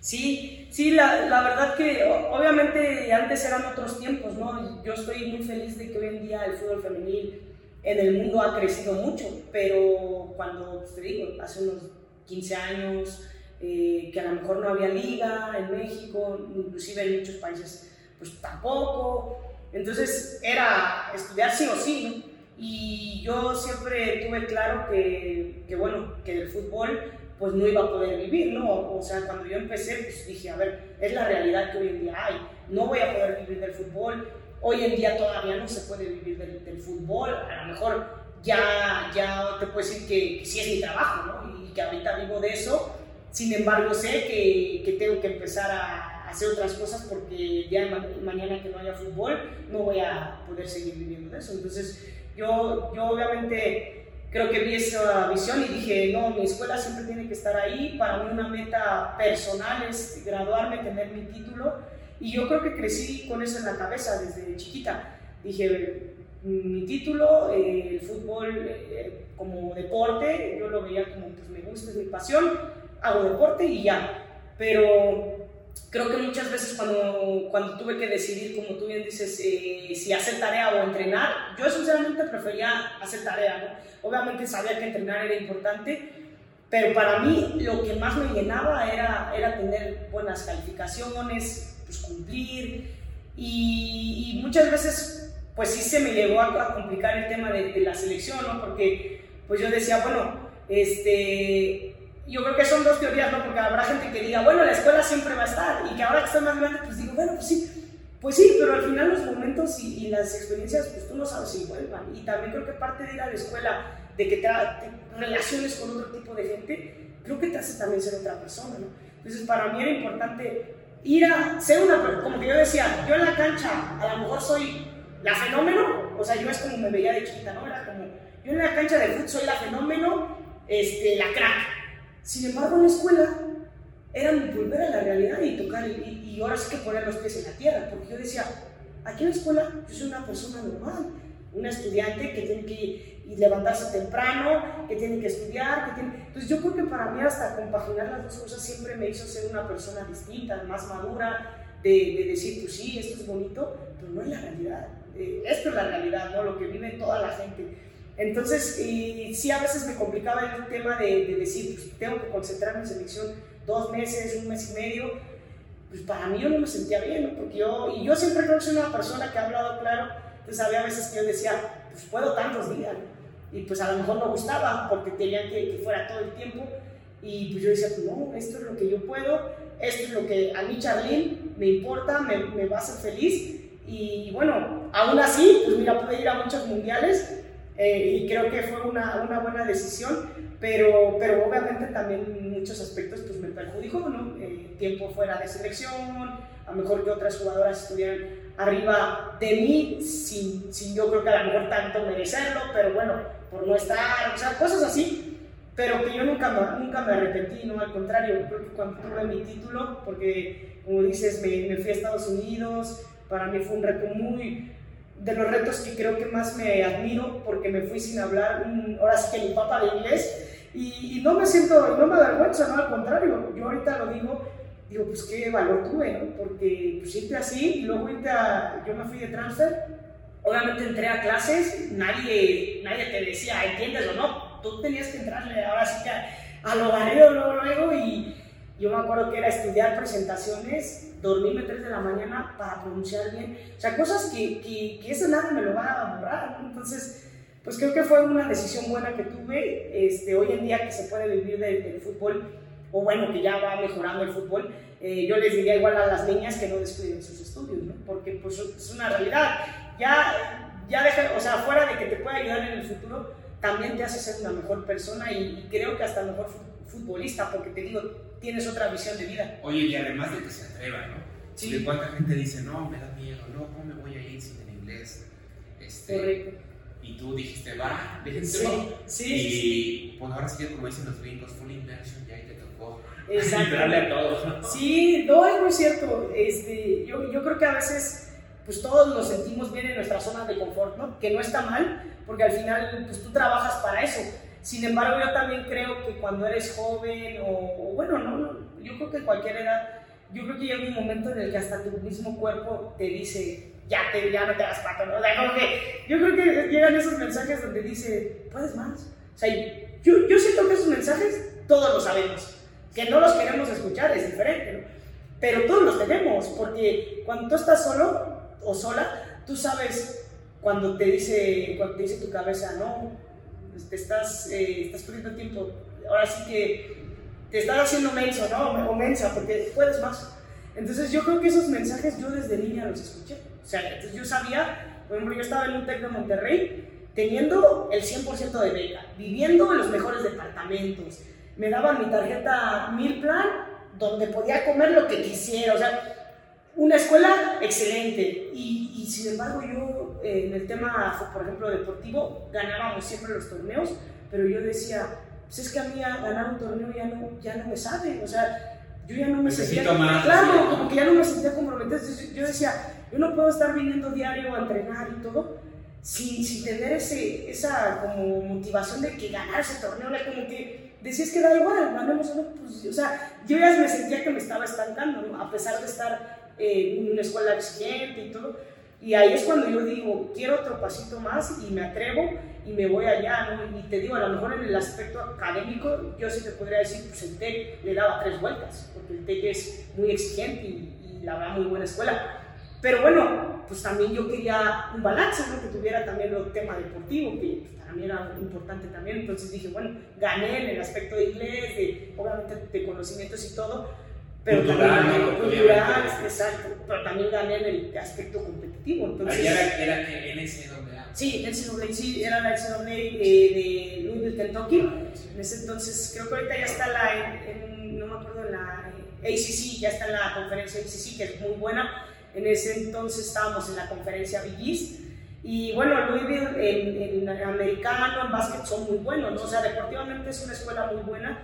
Sí, sí, la, la, verdad que obviamente antes eran otros tiempos, ¿no? Yo estoy muy feliz de que hoy en día el fútbol femenil en el mundo ha crecido mucho, pero cuando, pues, te digo, hace unos 15 años, eh, que a lo mejor no había liga en México, inclusive en muchos países, pues tampoco, entonces era estudiar sí o sí. Y yo siempre tuve claro que, que, bueno, que del fútbol pues no iba a poder vivir, ¿no? O sea, cuando yo empecé, pues dije, a ver, es la realidad que hoy en día hay, no voy a poder vivir del fútbol, hoy en día todavía no se puede vivir del, del fútbol, a lo mejor ya, ya te puedo decir que, que sí es mi trabajo, ¿no? Y que ahorita vivo de eso, sin embargo sé que, que tengo que empezar a, hacer otras cosas porque día de mañana que no haya fútbol no voy a poder seguir viviendo de eso. Entonces yo, yo obviamente creo que vi esa visión y dije, no, mi escuela siempre tiene que estar ahí. Para mí una meta personal es graduarme, tener mi título. Y yo creo que crecí con eso en la cabeza desde chiquita. Dije, mi título, eh, el fútbol eh, como deporte, yo lo veía como, pues me gusta, es mi pasión, hago deporte y ya. Pero creo que muchas veces cuando, cuando tuve que decidir, como tú bien dices, eh, si hacer tarea o entrenar, yo sinceramente prefería hacer tarea, ¿no? Obviamente sabía que entrenar era importante, pero para mí lo que más me llenaba era, era tener buenas calificaciones, pues cumplir, y, y muchas veces pues sí se me llegó a, a complicar el tema de, de, la selección, ¿no? Porque pues yo decía, bueno, este, yo creo que son dos teorías, ¿no? Porque habrá gente que diga, bueno, la escuela siempre va a estar, y que ahora que estoy más grande, pues digo, bueno, pues sí, pues sí, pero al final los momentos y, las experiencias, pues tú no sabes si vuelvan. Y también creo que parte de ir a la escuela, de que te, relaciones con otro tipo de gente, creo que te hace también ser otra persona, ¿no? Entonces, para mí era importante ir a ser una, como que yo decía, yo en la cancha a lo mejor soy la fenómeno, o sea, yo es como me veía de chiquita, ¿no? Era como, yo en la cancha de fútbol soy la fenómeno, este, la crack sin embargo, en la escuela era volver a la realidad y tocar, y, y, ahora sí que poner los pies en la tierra, porque yo decía, aquí en la escuela yo soy una persona normal, una estudiante que tiene que levantarse temprano, que tiene que estudiar, que tiene... Entonces yo creo que para mí hasta compaginar las dos cosas siempre me hizo ser una persona distinta, más madura, de, de decir, pues sí, esto es bonito, pero no es la realidad. Eh, esto es la realidad, ¿no? Lo que vive toda la gente. Entonces, y, sí, a veces me complicaba el tema de, de, decir, pues tengo que concentrarme en selección dos meses, un mes y medio. Pues para mí yo no me sentía bien, ¿no? Porque yo, y yo siempre que soy una persona que ha hablado claro, entonces había veces que yo decía, pues puedo tantos días, ¿no? Y pues a lo mejor no gustaba porque querían que, que, fuera todo el tiempo. Y pues yo decía, pues no, esto es lo que yo puedo, esto es lo que a mí, Charlene, me importa, me, me va a hacer feliz. Y bueno, aún así, pues mira, pude ir a muchos mundiales eh, y creo que fue una, una, buena decisión, pero, pero obviamente también en muchos aspectos pues me perjudicó, ¿no? Eh, tiempo fuera de selección, a lo mejor que otras jugadoras estuvieran arriba de mí, sin, sin yo creo que a lo mejor tanto merecerlo, pero bueno, por no estar, o sea, cosas así, pero que yo nunca me, nunca me arrepentí, no, al contrario, creo que cuando tuve mi título, porque como dices, me, me fui a Estados Unidos, para mí fue un reto muy, de los retos que creo que más me admiro, porque me fui sin hablar, ahora sí que mi papá de inglés, y, no me siento, no me avergüenza, no, al contrario, yo ahorita lo digo, digo, pues qué valor tuve, ¿no? Porque pues siempre así, y luego ahorita yo me fui de transfer, obviamente entré a clases, nadie, nadie te decía, ¿entiendes o no? Tú tenías que entrarle ahora sí que a, lo barrio luego, luego, y yo me acuerdo que era estudiar presentaciones, dormirme 3 de la mañana para pronunciar bien, o sea, cosas que, que, que eso nada me lo va a borrar. Entonces, pues creo que fue una decisión buena que tuve. Este, hoy en día que se puede vivir del, fútbol, o bueno, que ya va mejorando el fútbol, eh, yo les diría igual a las niñas que no descuiden sus estudios, ¿no? porque pues es una realidad. Ya, ya deja, o sea, fuera de que te pueda ayudar en el futuro, también te hace ser una mejor persona y, creo que hasta mejor futbolista, porque te digo, tienes otra visión de vida. Oye, y además de que se atreva, ¿no? Sí. De cuánta gente dice, no, me da miedo, no, ¿cómo me voy a ir sin el inglés? Este, Correcto y tú dijiste, va, déjense sí, sí, y pues ahora sí, como dicen los gringos, full immersion, ya ahí te tocó entrarle a todo. Sí, no, es muy cierto. Este, yo, yo creo que a veces pues todos nos sentimos bien en nuestra zona de confort, ¿no? Que no está mal, porque al final pues tú trabajas para eso. Sin embargo, yo también creo que cuando eres joven o, o bueno, no, yo creo que en cualquier edad, yo creo que llega un momento en el que hasta tu mismo cuerpo te dice, ya, te, ya no te das pato, ¿no? O sea, como que yo creo que llegan esos mensajes donde dice, puedes más. O sea, yo, yo siento que esos mensajes todos los sabemos. Que no los queremos escuchar es diferente, ¿no? Pero todos los tenemos, porque cuando tú estás solo o sola, tú sabes cuando te dice, cuando te dice tu cabeza, no, te estás, eh, estás perdiendo tiempo, ahora sí que te estás haciendo menso, ¿no? O mensa, porque puedes más. Entonces yo creo que esos mensajes yo desde niña los escuché. O sea, entonces yo sabía, por ejemplo, yo estaba en un TEC de Monterrey teniendo el 100% de beca, viviendo en los mejores departamentos. Me daban mi tarjeta Mil Plan, donde podía comer lo que quisiera. O sea, una escuela excelente. Y, y sin embargo, yo en el tema, por ejemplo, deportivo, ganábamos siempre los torneos, pero yo decía, pues es que a mí ganar un torneo ya no, ya no me sabe. O sea, yo ya no me sentía. claro, como que ya no me sentía comprometido. Yo decía, yo no puedo estar viniendo diario a entrenar y todo sin, sin tener ese, esa como motivación de que ganar ese torneo, como que decías que da igual, ganemos no, pues, o sea, yo ya me sentía que me estaba estancando, a pesar de estar en una escuela exigente y todo, y ahí es cuando yo digo, quiero otro pasito más y me atrevo y me voy allá, ¿no? Y te digo, a lo mejor en el aspecto académico, yo sí te podría decir, pues el TEC le daba tres vueltas, porque el TEC es muy exigente y, y la verdad muy buena escuela pero bueno, pues también yo quería un balance, ¿no? que tuviera también el tema deportivo, que para mí era importante también. Entonces dije, bueno, gané en el aspecto de inglés, de, obviamente de conocimientos y todo, pero cultural, también cultural, exacto, pero también gané en el aspecto competitivo. Entonces, era, era el NCAA. Sí, NCAA, sí, era la NCAA eh, de Louisville, Kentucky. En ese entonces, creo que ahorita ya está la, en, no me acuerdo, la eh, ACC, ya está en la conferencia ACC, que es muy buena en ese entonces estábamos en la conferencia Big Y bueno, Louisville en, en, americano, en básquet son muy buenos, ¿no? O sea, deportivamente es una escuela muy buena.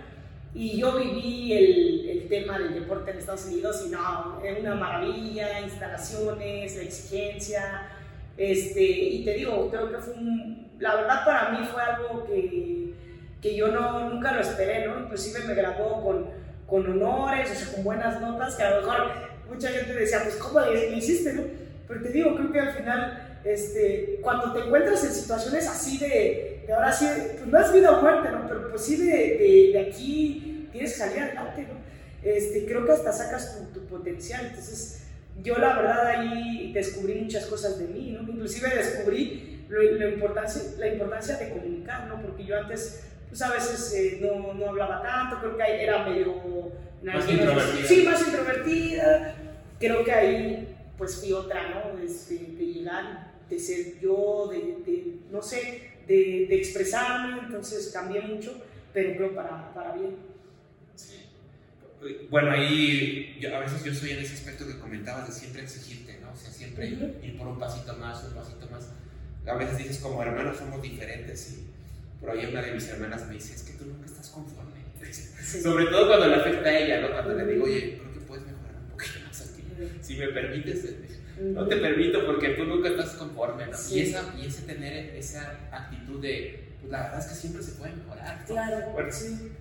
Y yo viví el, el, tema del deporte en Estados Unidos y no, es una maravilla, instalaciones, la exigencia. Este, y te digo, creo que fue un, la verdad para mí fue algo que, que yo no, nunca lo esperé, ¿no? Inclusive me graduó con, con honores, o sea, con buenas notas, que a lo mejor mucha gente decía, pues ¿cómo le, hiciste? No? Pero te digo, creo que al final, este, cuando te encuentras en situaciones así de, de ahora sí, pues no es vida o muerte, ¿no? Pero pues sí de, de, aquí tienes que salir adelante, ¿no? Este, creo que hasta sacas tu, tu, potencial. Entonces, yo la verdad ahí descubrí muchas cosas de mí, ¿no? Inclusive descubrí la, importancia, la importancia de comunicar, ¿no? Porque yo antes, pues a veces eh, no, no hablaba tanto, creo que era medio más introvertida. Sí, más introvertida. Creo que ahí pues fui otra, ¿no? De, de llegar, de ser yo, de, de no sé, de, de, expresarme, entonces cambié mucho, pero creo para, para bien. Sí. bueno, ahí a veces yo soy en ese aspecto que comentabas de siempre exigirte, ¿no? O sea, siempre ir por un pasito más, un pasito más. A veces dices, como hermanos somos diferentes, y por ahí una de mis hermanas me dice, es que tú nunca estás conforme. Sobre todo cuando le afecta a ella, ¿no? Cuando le digo, oye, creo que puedes mejorar un poquito más aquí. Si me permites, no te permito porque tú nunca estás conforme, ¿no? Y, esa, y ese tener esa actitud de pues la verdad es que siempre se puede mejorar. Claro.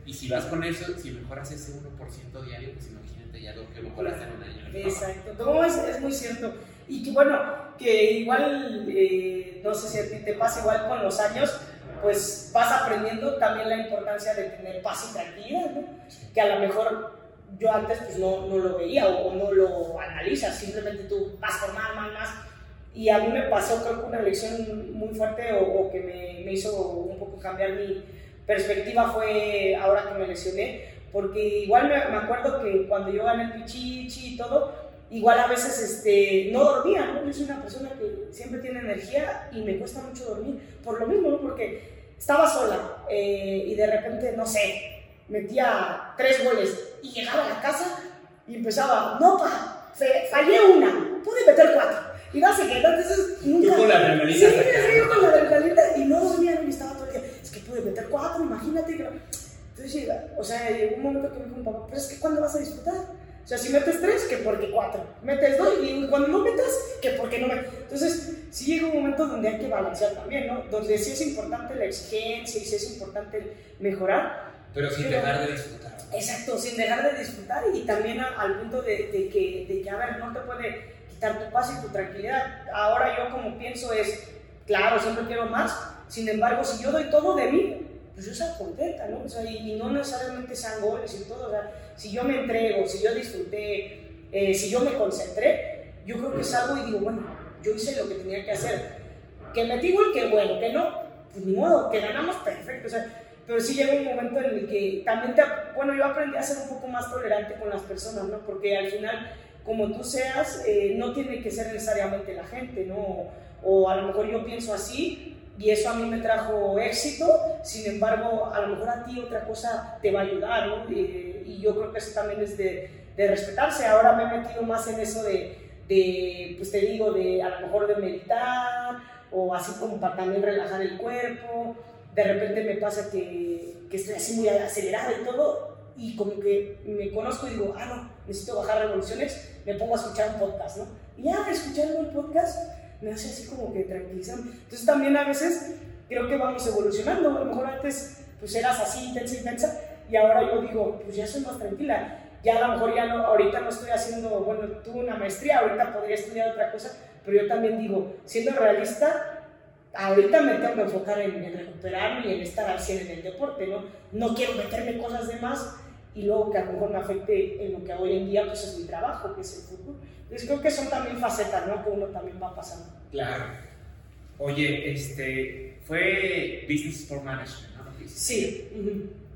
Y si vas con eso, si mejoras ese 1% diario, pues imagínate ya lo que mejoraste en un año. Exacto. No, es, es muy cierto. Y que bueno, que igual, eh, no sé si a ti te pasa igual con los años, pues vas aprendiendo también la importancia de tener paz y tranquilidad, ¿no? Que a lo mejor yo antes pues no, no lo veía o, no lo analizas, simplemente tú vas por más, más, más y a mí me pasó, creo que una lección muy fuerte o, que me, me, hizo un poco cambiar mi perspectiva fue ahora que me lesioné, porque igual me, me acuerdo que cuando yo gané el pichichi y todo, igual a veces este, no dormía, ¿no? Yo soy una persona que siempre tiene energía y me cuesta mucho dormir, por lo mismo, ¿no? Porque estaba sola eh, y de repente, no sé, metía tres goles y llegaba a la casa y empezaba, no, pa, fallé una, pude meter cuatro y no sé qué, entonces nunca. Yo con la adrenalina. Sí, sí, yo con la adrenalina y no dormía, y estaba todo el día. Es que pude meter cuatro, imagínate. Que... Entonces, o sea, llegó un momento que me dijo mi papá, pero es que ¿cuándo vas a disfrutar? O sea, si metes tres, que porque cuatro. Metes dos, y cuando no metes, que porque no metes. Entonces, sí llega un momento donde hay que balancear también, ¿no? Donde sí es importante la exigencia y sí es importante mejorar. Pero sin dejar de disfrutar. Exacto, sin dejar de disfrutar y también al punto de, de, que, de que, a ver, no te puede tu paz y tu tranquilidad. Ahora yo como pienso es, claro, siempre quiero más, sin embargo, si yo doy todo de mí, pues yo soy contenta, ¿no? O sea, y, no necesariamente sean goles y todo, o sea, si yo me entrego, si yo disfruté, eh, si yo me concentré, yo creo que salgo y digo, bueno, yo hice lo que tenía que hacer. Que me digo el que bueno, que no, pues ni modo, que ganamos perfecto, o sea, pero sí llega un momento en el que también, te, bueno, yo aprendí a ser un poco más tolerante con las personas, ¿no? Porque al final como tú seas, eh, no tiene que ser necesariamente la gente, ¿no? O a lo mejor yo pienso así y eso a mí me trajo éxito, sin embargo, a lo mejor a ti otra cosa te va a ayudar, ¿no? y yo creo que eso también es de, de, respetarse. Ahora me he metido más en eso de, de, pues te digo, de a lo mejor de meditar o así como para también relajar el cuerpo. De repente me pasa que, que estoy así muy acelerada y todo, y como que me conozco y digo, ah, no, necesito bajar revoluciones, me pongo a escuchar un podcast, ¿no? Y ya escuchando el podcast me hace así como que tranquilizando. Entonces también a veces creo que vamos evolucionando, a lo mejor antes pues eras así, intensa, intensa, y ahora yo digo, pues ya soy más tranquila, ya a lo mejor ya no, ahorita no estoy haciendo, bueno, tuve una maestría, ahorita podría estudiar otra cosa, pero yo también digo, siendo realista, ahorita me tengo que enfocar en, en recuperarme y en estar al 100 en el deporte, ¿no? No quiero meterme cosas de más y luego que a lo mejor me afecte en lo que hoy en día pues es mi trabajo, que es el fútbol. Entonces creo que son también facetas, ¿no? Que uno también va pasando. Claro. Oye, este, fue Business Sport Management, ¿no? Sí.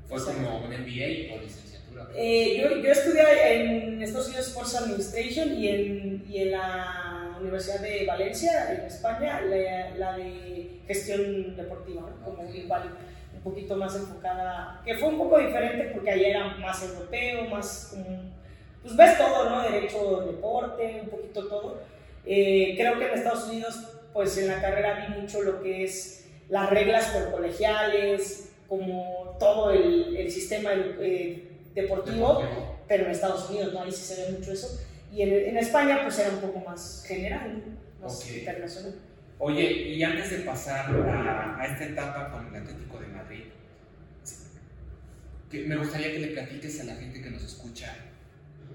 ¿Fue como un MBA o licenciatura? Eh, yo, yo, estudié en Estados Unidos Sports Administration y en, y en la Universidad de Valencia, en España, la, la de gestión deportiva, ¿no? como igual poquito más enfocada, que fue un poco diferente porque allá era más europeo, más como, pues ves todo, ¿no? Derecho, deporte, un poquito todo. Eh, creo que en Estados Unidos, pues en la carrera vi mucho lo que es las reglas por colegiales, como todo el, el sistema eh, deportivo, pero en Estados Unidos, ¿no? Ahí sí se ve mucho eso. Y en, en España, pues era un poco más general, más internacional. Oye, y antes de pasar a, a, esta etapa con el Atlético de Madrid, que me gustaría que le platiques a la gente que nos escucha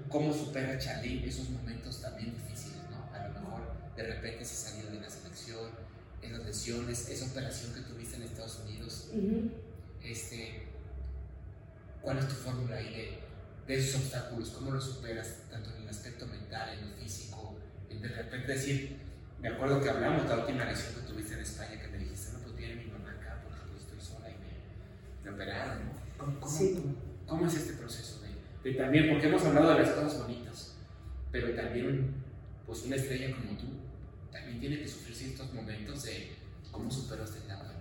cómo supera Charlie esos momentos también difíciles, ¿no? A lo mejor de repente se salió de la selección, en las lesiones, esa operación que tuviste en Estados Unidos. este, ¿Cuál es tu fórmula ahí de, esos obstáculos? ¿Cómo los superas, tanto en el aspecto mental, en lo físico? En de repente decir, me acuerdo que hablamos de la última lesión que tuviste en España, que me dijiste, no, pues viene mi mamá acá porque estoy sola y me, me operaron, ¿no? ¿Cómo, es este proceso? De, también, porque hemos hablado de las cosas bonitas, pero también, pues una estrella como tú, también tiene que sufrir ciertos momentos de cómo superó este etapa.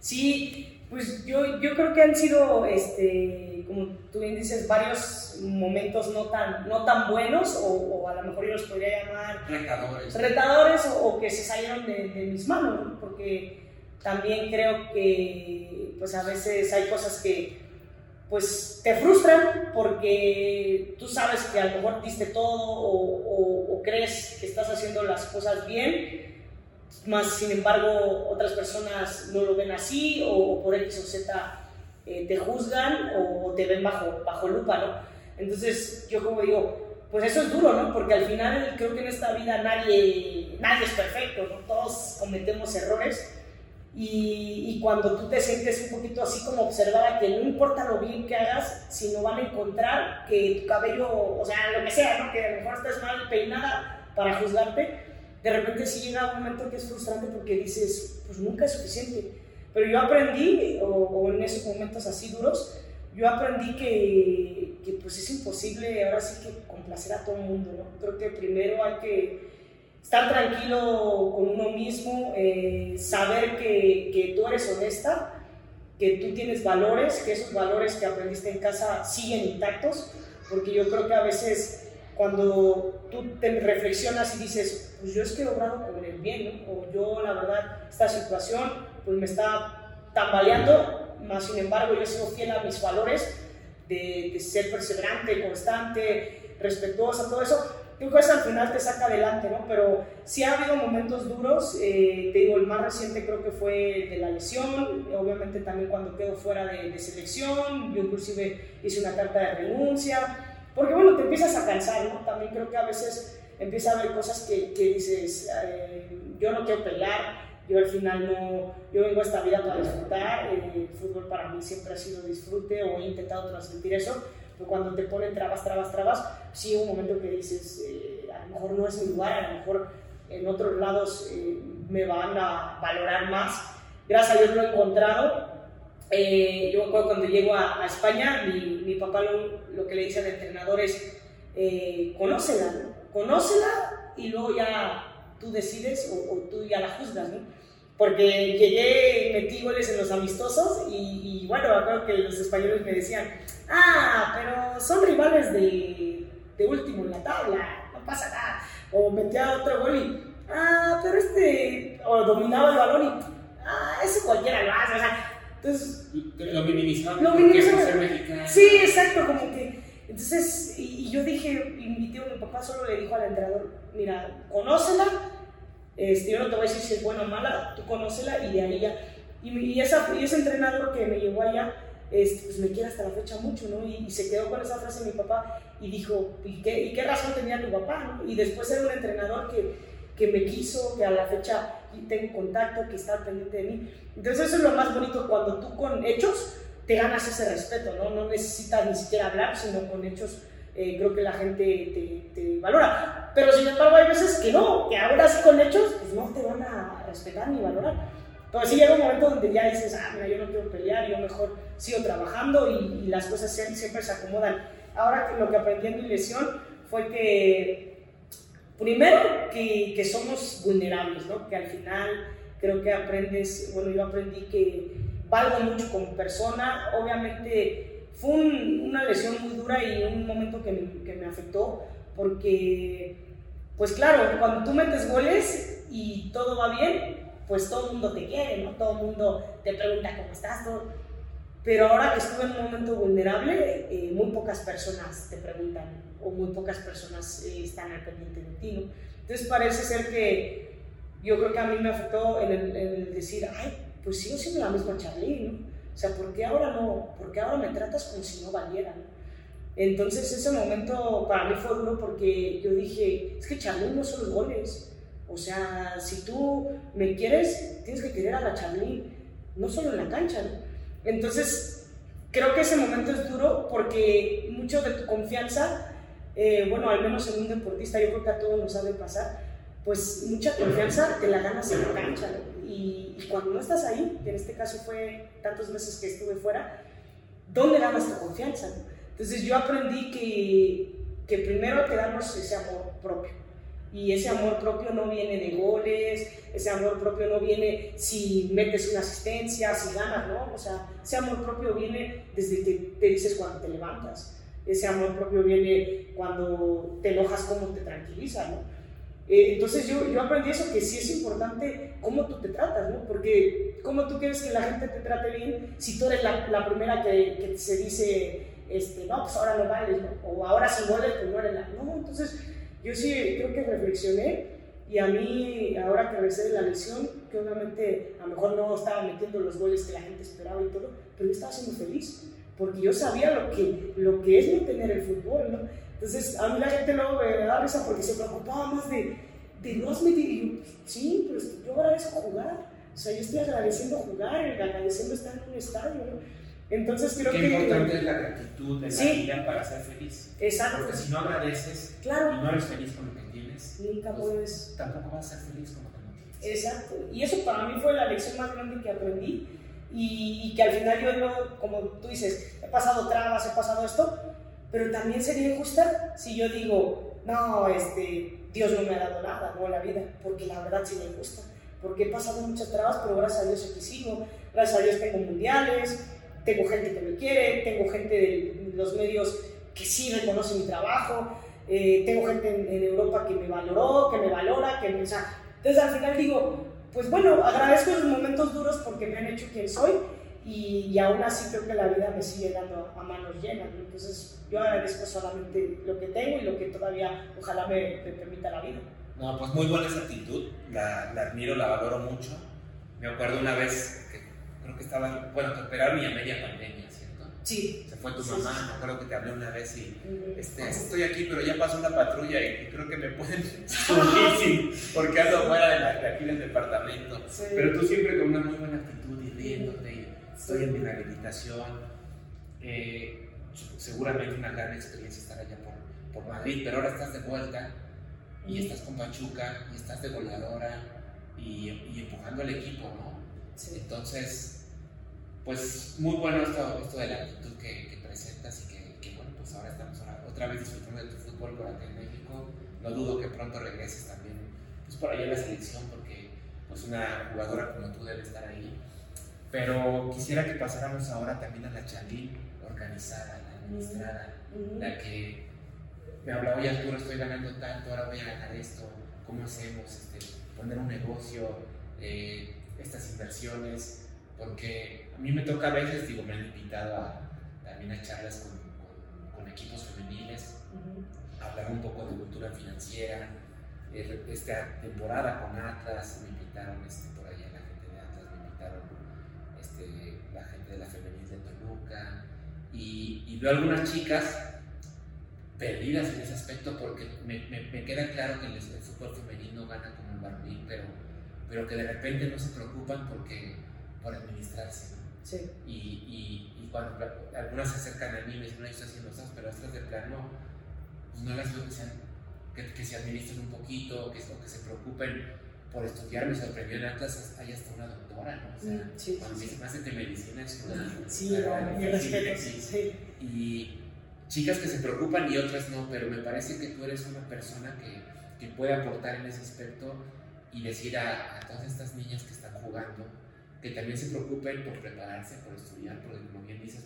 Sí, pues yo, yo creo que han sido, este, como tú bien dices, varios momentos no tan, no tan buenos, o, a lo mejor yo los podría llamar retadores, retadores o, que se salieron de, de mis manos, porque también creo que pues a veces hay cosas que pues te frustran porque tú sabes que a lo mejor diste todo o, o, crees que estás haciendo las cosas bien, más sin embargo otras personas no lo ven así o, por X o Z eh, te juzgan o te ven bajo, bajo lupa, ¿no? Entonces yo como digo, pues eso es duro, ¿no? Porque al final creo que en esta vida nadie, nadie es perfecto, ¿no? Todos cometemos errores y, cuando tú te sientes un poquito así como observada, que no importa lo bien que hagas, sino van a encontrar que tu cabello, o sea, lo que sea, ¿no? que a lo mejor estás mal peinada para juzgarte, de repente sí llega un momento que es frustrante porque dices, pues nunca es suficiente. Pero yo aprendí, o, en esos momentos así duros, yo aprendí que, que, pues es imposible ahora sí que complacer a todo el mundo, ¿no? Creo que primero hay que estar tranquilo con uno mismo, eh, saber que, que, tú eres honesta, que tú tienes valores, que esos valores que aprendiste en casa siguen intactos, porque yo creo que a veces cuando tú te reflexionas y dices, pues yo es que he obrado con el bien, o yo la verdad, esta situación pues me está tambaleando, más sin embargo yo sigo fiel a mis valores de, de ser perseverante, constante, respetuosa, todo eso, creo que eso al final te saca adelante, ¿no? Pero sí ha habido momentos duros, eh, te digo, el más reciente creo que fue de la lesión, obviamente también cuando quedo fuera de, selección, yo inclusive hice una carta de renuncia, porque bueno, te empiezas a cansar, ¿no? También creo que a veces empieza a haber cosas que, que dices, eh, yo no quiero pelear, yo al final no, yo vengo a esta vida para disfrutar, eh, el fútbol para mí siempre ha sido disfrute o he intentado transmitir eso, pero cuando te ponen trabas, trabas, trabas, sí un momento que dices, eh, a lo mejor no es mi lugar, a lo mejor en otros lados eh, me van a valorar más. Gracias a Dios lo he encontrado. Eh, yo cuando llego a, España, mi, mi papá lo, lo, que le dice al entrenador es, conócela, conócela y luego ya tú decides o, o tú ya la juzgas, ¿no? porque llegué, metí goles en los amistosos y, y bueno, creo que los españoles me decían, ah, pero son rivales de, de, último en la tabla, no pasa nada. O metía otro gol y, ah, pero este, o dominaba el balón y, ah, eso cualquiera lo hace, o sea, entonces... Lo minimizaban. Lo minimizaban. Sí, exacto, como que... Entonces, y, yo dije, y mi tío, mi papá solo le dijo al entrenador, mira, conócela, este, yo no te voy a decir si es buena o mala, tú conócela y de ahí ya. Y, y, esa, y ese entrenador que me llevó allá, este, pues me quiere hasta la fecha mucho, ¿no? Y, se quedó con esa frase mi papá y dijo, ¿y qué, y qué razón tenía tu papá? ¿no? Y después era un entrenador que, que me quiso, que a la fecha tengo contacto, que está pendiente de mí. Entonces eso es lo más bonito, cuando tú con hechos te ganas ese respeto, ¿no? No necesitas ni siquiera hablar, sino con hechos eh, creo que la gente te, te, valora. Pero sin embargo hay veces que no, que ahora sí con hechos, pues no te van a respetar ni valorar. Pero sí llega un momento donde ya dices, ah, mira, yo no quiero pelear, yo mejor sigo trabajando y, las cosas siempre, se acomodan. Ahora lo que aprendí en mi lesión fue que, primero, que, que somos vulnerables, ¿no? Que al final creo que aprendes, bueno, yo aprendí que valgo mucho como persona, obviamente fue una lesión muy dura y un momento que me, que me afectó porque, pues claro, cuando tú metes goles y todo va bien, pues todo el mundo te quiere, ¿no? Todo el mundo te pregunta cómo estás, todo. Pero ahora que estuve en un momento vulnerable, eh, muy pocas personas te preguntan o muy pocas personas eh, están al pendiente de ti, ¿no? Entonces parece ser que yo creo que a mí me afectó en el, decir, ay, pues sigo siendo la misma Charlie, ¿no? O sea, ¿por qué ahora no? ¿Por qué ahora me tratas como si no valiera, ¿no? Entonces ese momento para mí fue duro porque yo dije, es que Charlie no son los goles, o sea, si tú me quieres, tienes que querer a la Charly, no solo en la cancha. Entonces, creo que ese momento es duro porque mucho de tu confianza, eh, bueno, al menos en un deportista, yo creo que a todos nos sabe pasar, pues mucha confianza te la ganas en la cancha. Y, cuando no estás ahí, que en este caso fue tantos meses que estuve fuera, ¿dónde ganas tu confianza? Entonces yo aprendí que, que primero que darnos ese amor propio Y ese amor propio no viene de goles, ese amor propio no viene si metes una asistencia, si ganas, ¿no? O sea, ese amor propio viene desde que te dices cuando te levantas. Ese amor propio viene cuando te enojas, cómo te tranquiliza, ¿no? Eh, entonces yo, yo aprendí eso, que sí es importante cómo tú te tratas, ¿no? Porque cómo tú quieres que la gente te trate bien si tú eres la, la primera que, que, se dice, este, no, pues ahora no vales, ¿no? O ahora si goles, pues no eres la... No, entonces yo sí creo que reflexioné y a mí, ahora que regresé de la lesión, que obviamente a lo mejor no estaba metiendo los goles que la gente esperaba y todo, pero yo estaba siendo feliz, porque yo sabía lo que, lo que es no tener el fútbol, ¿no? Entonces, a mí la gente luego me da risa porque se preocupaba más de, de no has metido. Y yo, sí, pero yo agradezco jugar. O sea, yo estoy agradeciendo jugar, agradeciendo estar en un estadio, ¿no? Entonces creo Qué que... importante es la gratitud en Sí. la vida para ser feliz. Exacto. Porque si no agradeces Claro. y no eres feliz con lo que tienes, Nunca pues, puedes... tampoco vas a ser feliz con lo que no tienes. Exacto. Y eso para mí fue la lección más grande que aprendí. Y, y que al final yo, no, como tú dices, he pasado trabas, he pasado esto, pero también sería injusta si yo digo, no, este, Dios no me ha dado nada, no, la vida, porque la verdad sí me gusta. Porque he pasado muchas trabas, pero gracias a Dios aquí sigo, gracias a Dios tengo mundiales, tengo gente que me quiere, tengo gente de los medios que sí reconoce mi trabajo, eh, tengo gente en, en Europa que me valoró, que me valora, que me... O sea, entonces al final digo, pues bueno, agradezco los momentos duros porque me han hecho quien soy y, y aún así creo que la vida me sigue dando a manos llenas. ¿no? Entonces yo agradezco solamente lo que tengo y lo que todavía ojalá me, me permita la vida. No, pues muy buena esa actitud, la, la admiro, la valoro mucho. Me acuerdo una vez que creo que estaba, bueno, te operaron y a media pandemia, ¿cierto? Sí. Se fue tu mamá, sí, sí. me acuerdo que te hablé una vez y este, estoy aquí, pero ya pasó una patrulla y, creo que me pueden subir porque ando fuera de, la- de aquí del departamento. Sí. Pero tú siempre con una muy buena actitud y riéndote, y estoy en mi rehabilitación. Eh, seguramente una gran experiencia estar allá por, por Madrid, pero ahora estás de vuelta y estás con Pachuca y estás de goleadora y, y empujando al equipo, ¿no? Sí. Entonces, pues muy bueno esto, esto de la actitud que, que presentas y que, que, bueno, pues ahora estamos otra vez disfrutando de tu fútbol por acá en México. No dudo que pronto regreses también, pues por allá en la selección, porque pues una jugadora como tú debe estar ahí. Pero quisiera que pasáramos ahora también a la Chalín organizada, la administrada, la que me habla, oye Arturo, estoy ganando tanto, ahora voy a ganar esto, ¿cómo hacemos? Este, poner un negocio, eh, estas inversiones, porque a mí me toca a veces, digo, me han invitado a, también a charlas con, con- con equipos femeniles, Ujú. hablar un poco de cultura financiera, eh, esta temporada con Atlas, me invitaron este, por allá la gente de Atlas, me invitaron este, la gente de la femenil de Toluca, y, y veo algunas chicas perdidas en ese aspecto porque me, me- me queda claro que el, el fútbol femenino gana como el varonil, pero, pero que de repente no se preocupan porque, por administrarse. ¿no? Sí. Y, y, y cuando algunas se acercan a mí y me dicen, no, yo estoy haciendo cosas, pero otras de plano, pues no las veo que, sean, que, que se administren un poquito, que, o que se preocupen por estudiar. Me sorprendió en Atlas, hay hasta una doctora, ¿no? O sea, Mm, sí, cuando sí, me más de medicina es una... Sí, no, sí. Y chicas que se preocupan y otras no, pero me parece que tú eres una persona que, que puede aportar en ese aspecto y decir a, a todas estas niñas que están jugando que también se preocupen por prepararse, por estudiar, porque como bien dices,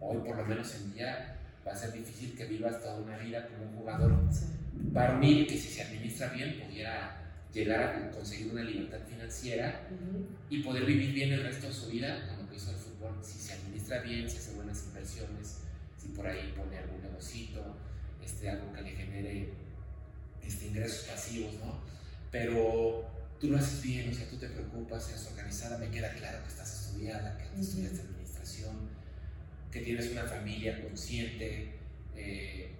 hoy por lo menos en día va a ser difícil que vivas toda una vida como un jugador Sí. varonil que si se administra bien pudiera llegar a conseguir una libertad financiera Ujú. y poder vivir bien el resto de su vida con lo que hizo el fútbol. Si se administra bien, si hace buenas inversiones, si por ahí pone algún negocito, este, algo que le genere este, ingresos pasivos, ¿no? Pero tú lo haces bien, o sea, tú te preocupas, eres organizada, me queda claro que estás estudiada, que Ujú. estudiaste administración, que tienes una familia consciente, eh,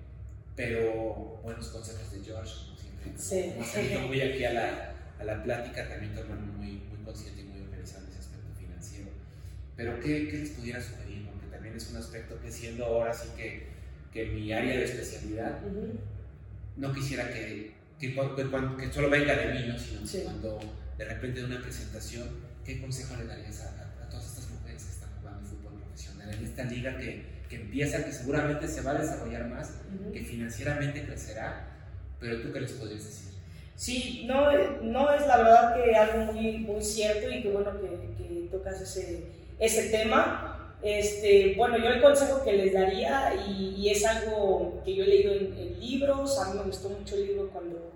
pero buenos consejos de George, como siempre. Sí. Como salido muy aquí a la, a la plática, también tu hermano muy, muy consciente y muy organizado en ese aspecto financiero. Pero, ¿qué, qué les pudiera sugerir? Porque también es un aspecto que siendo ahora sí que, que mi área de especialidad, Ujú. no quisiera que, que, que que solo venga de mí, ¿no? sino que Sí. cuando de repente de una presentación, ¿qué consejo le darías a, a- todas estas mujeres que están jugando fútbol profesional en esta liga que, que empieza, que seguramente se va a desarrollar más, Ujú. que financieramente crecerá, pero tú qué les podrías decir? Sí, no, no es la verdad que algo muy, muy cierto y qué bueno que, que tocas ese, ese tema. Este, bueno, yo el consejo que les daría, y, y es algo que yo he leído en, en, libros, a mí me gustó mucho el libro cuando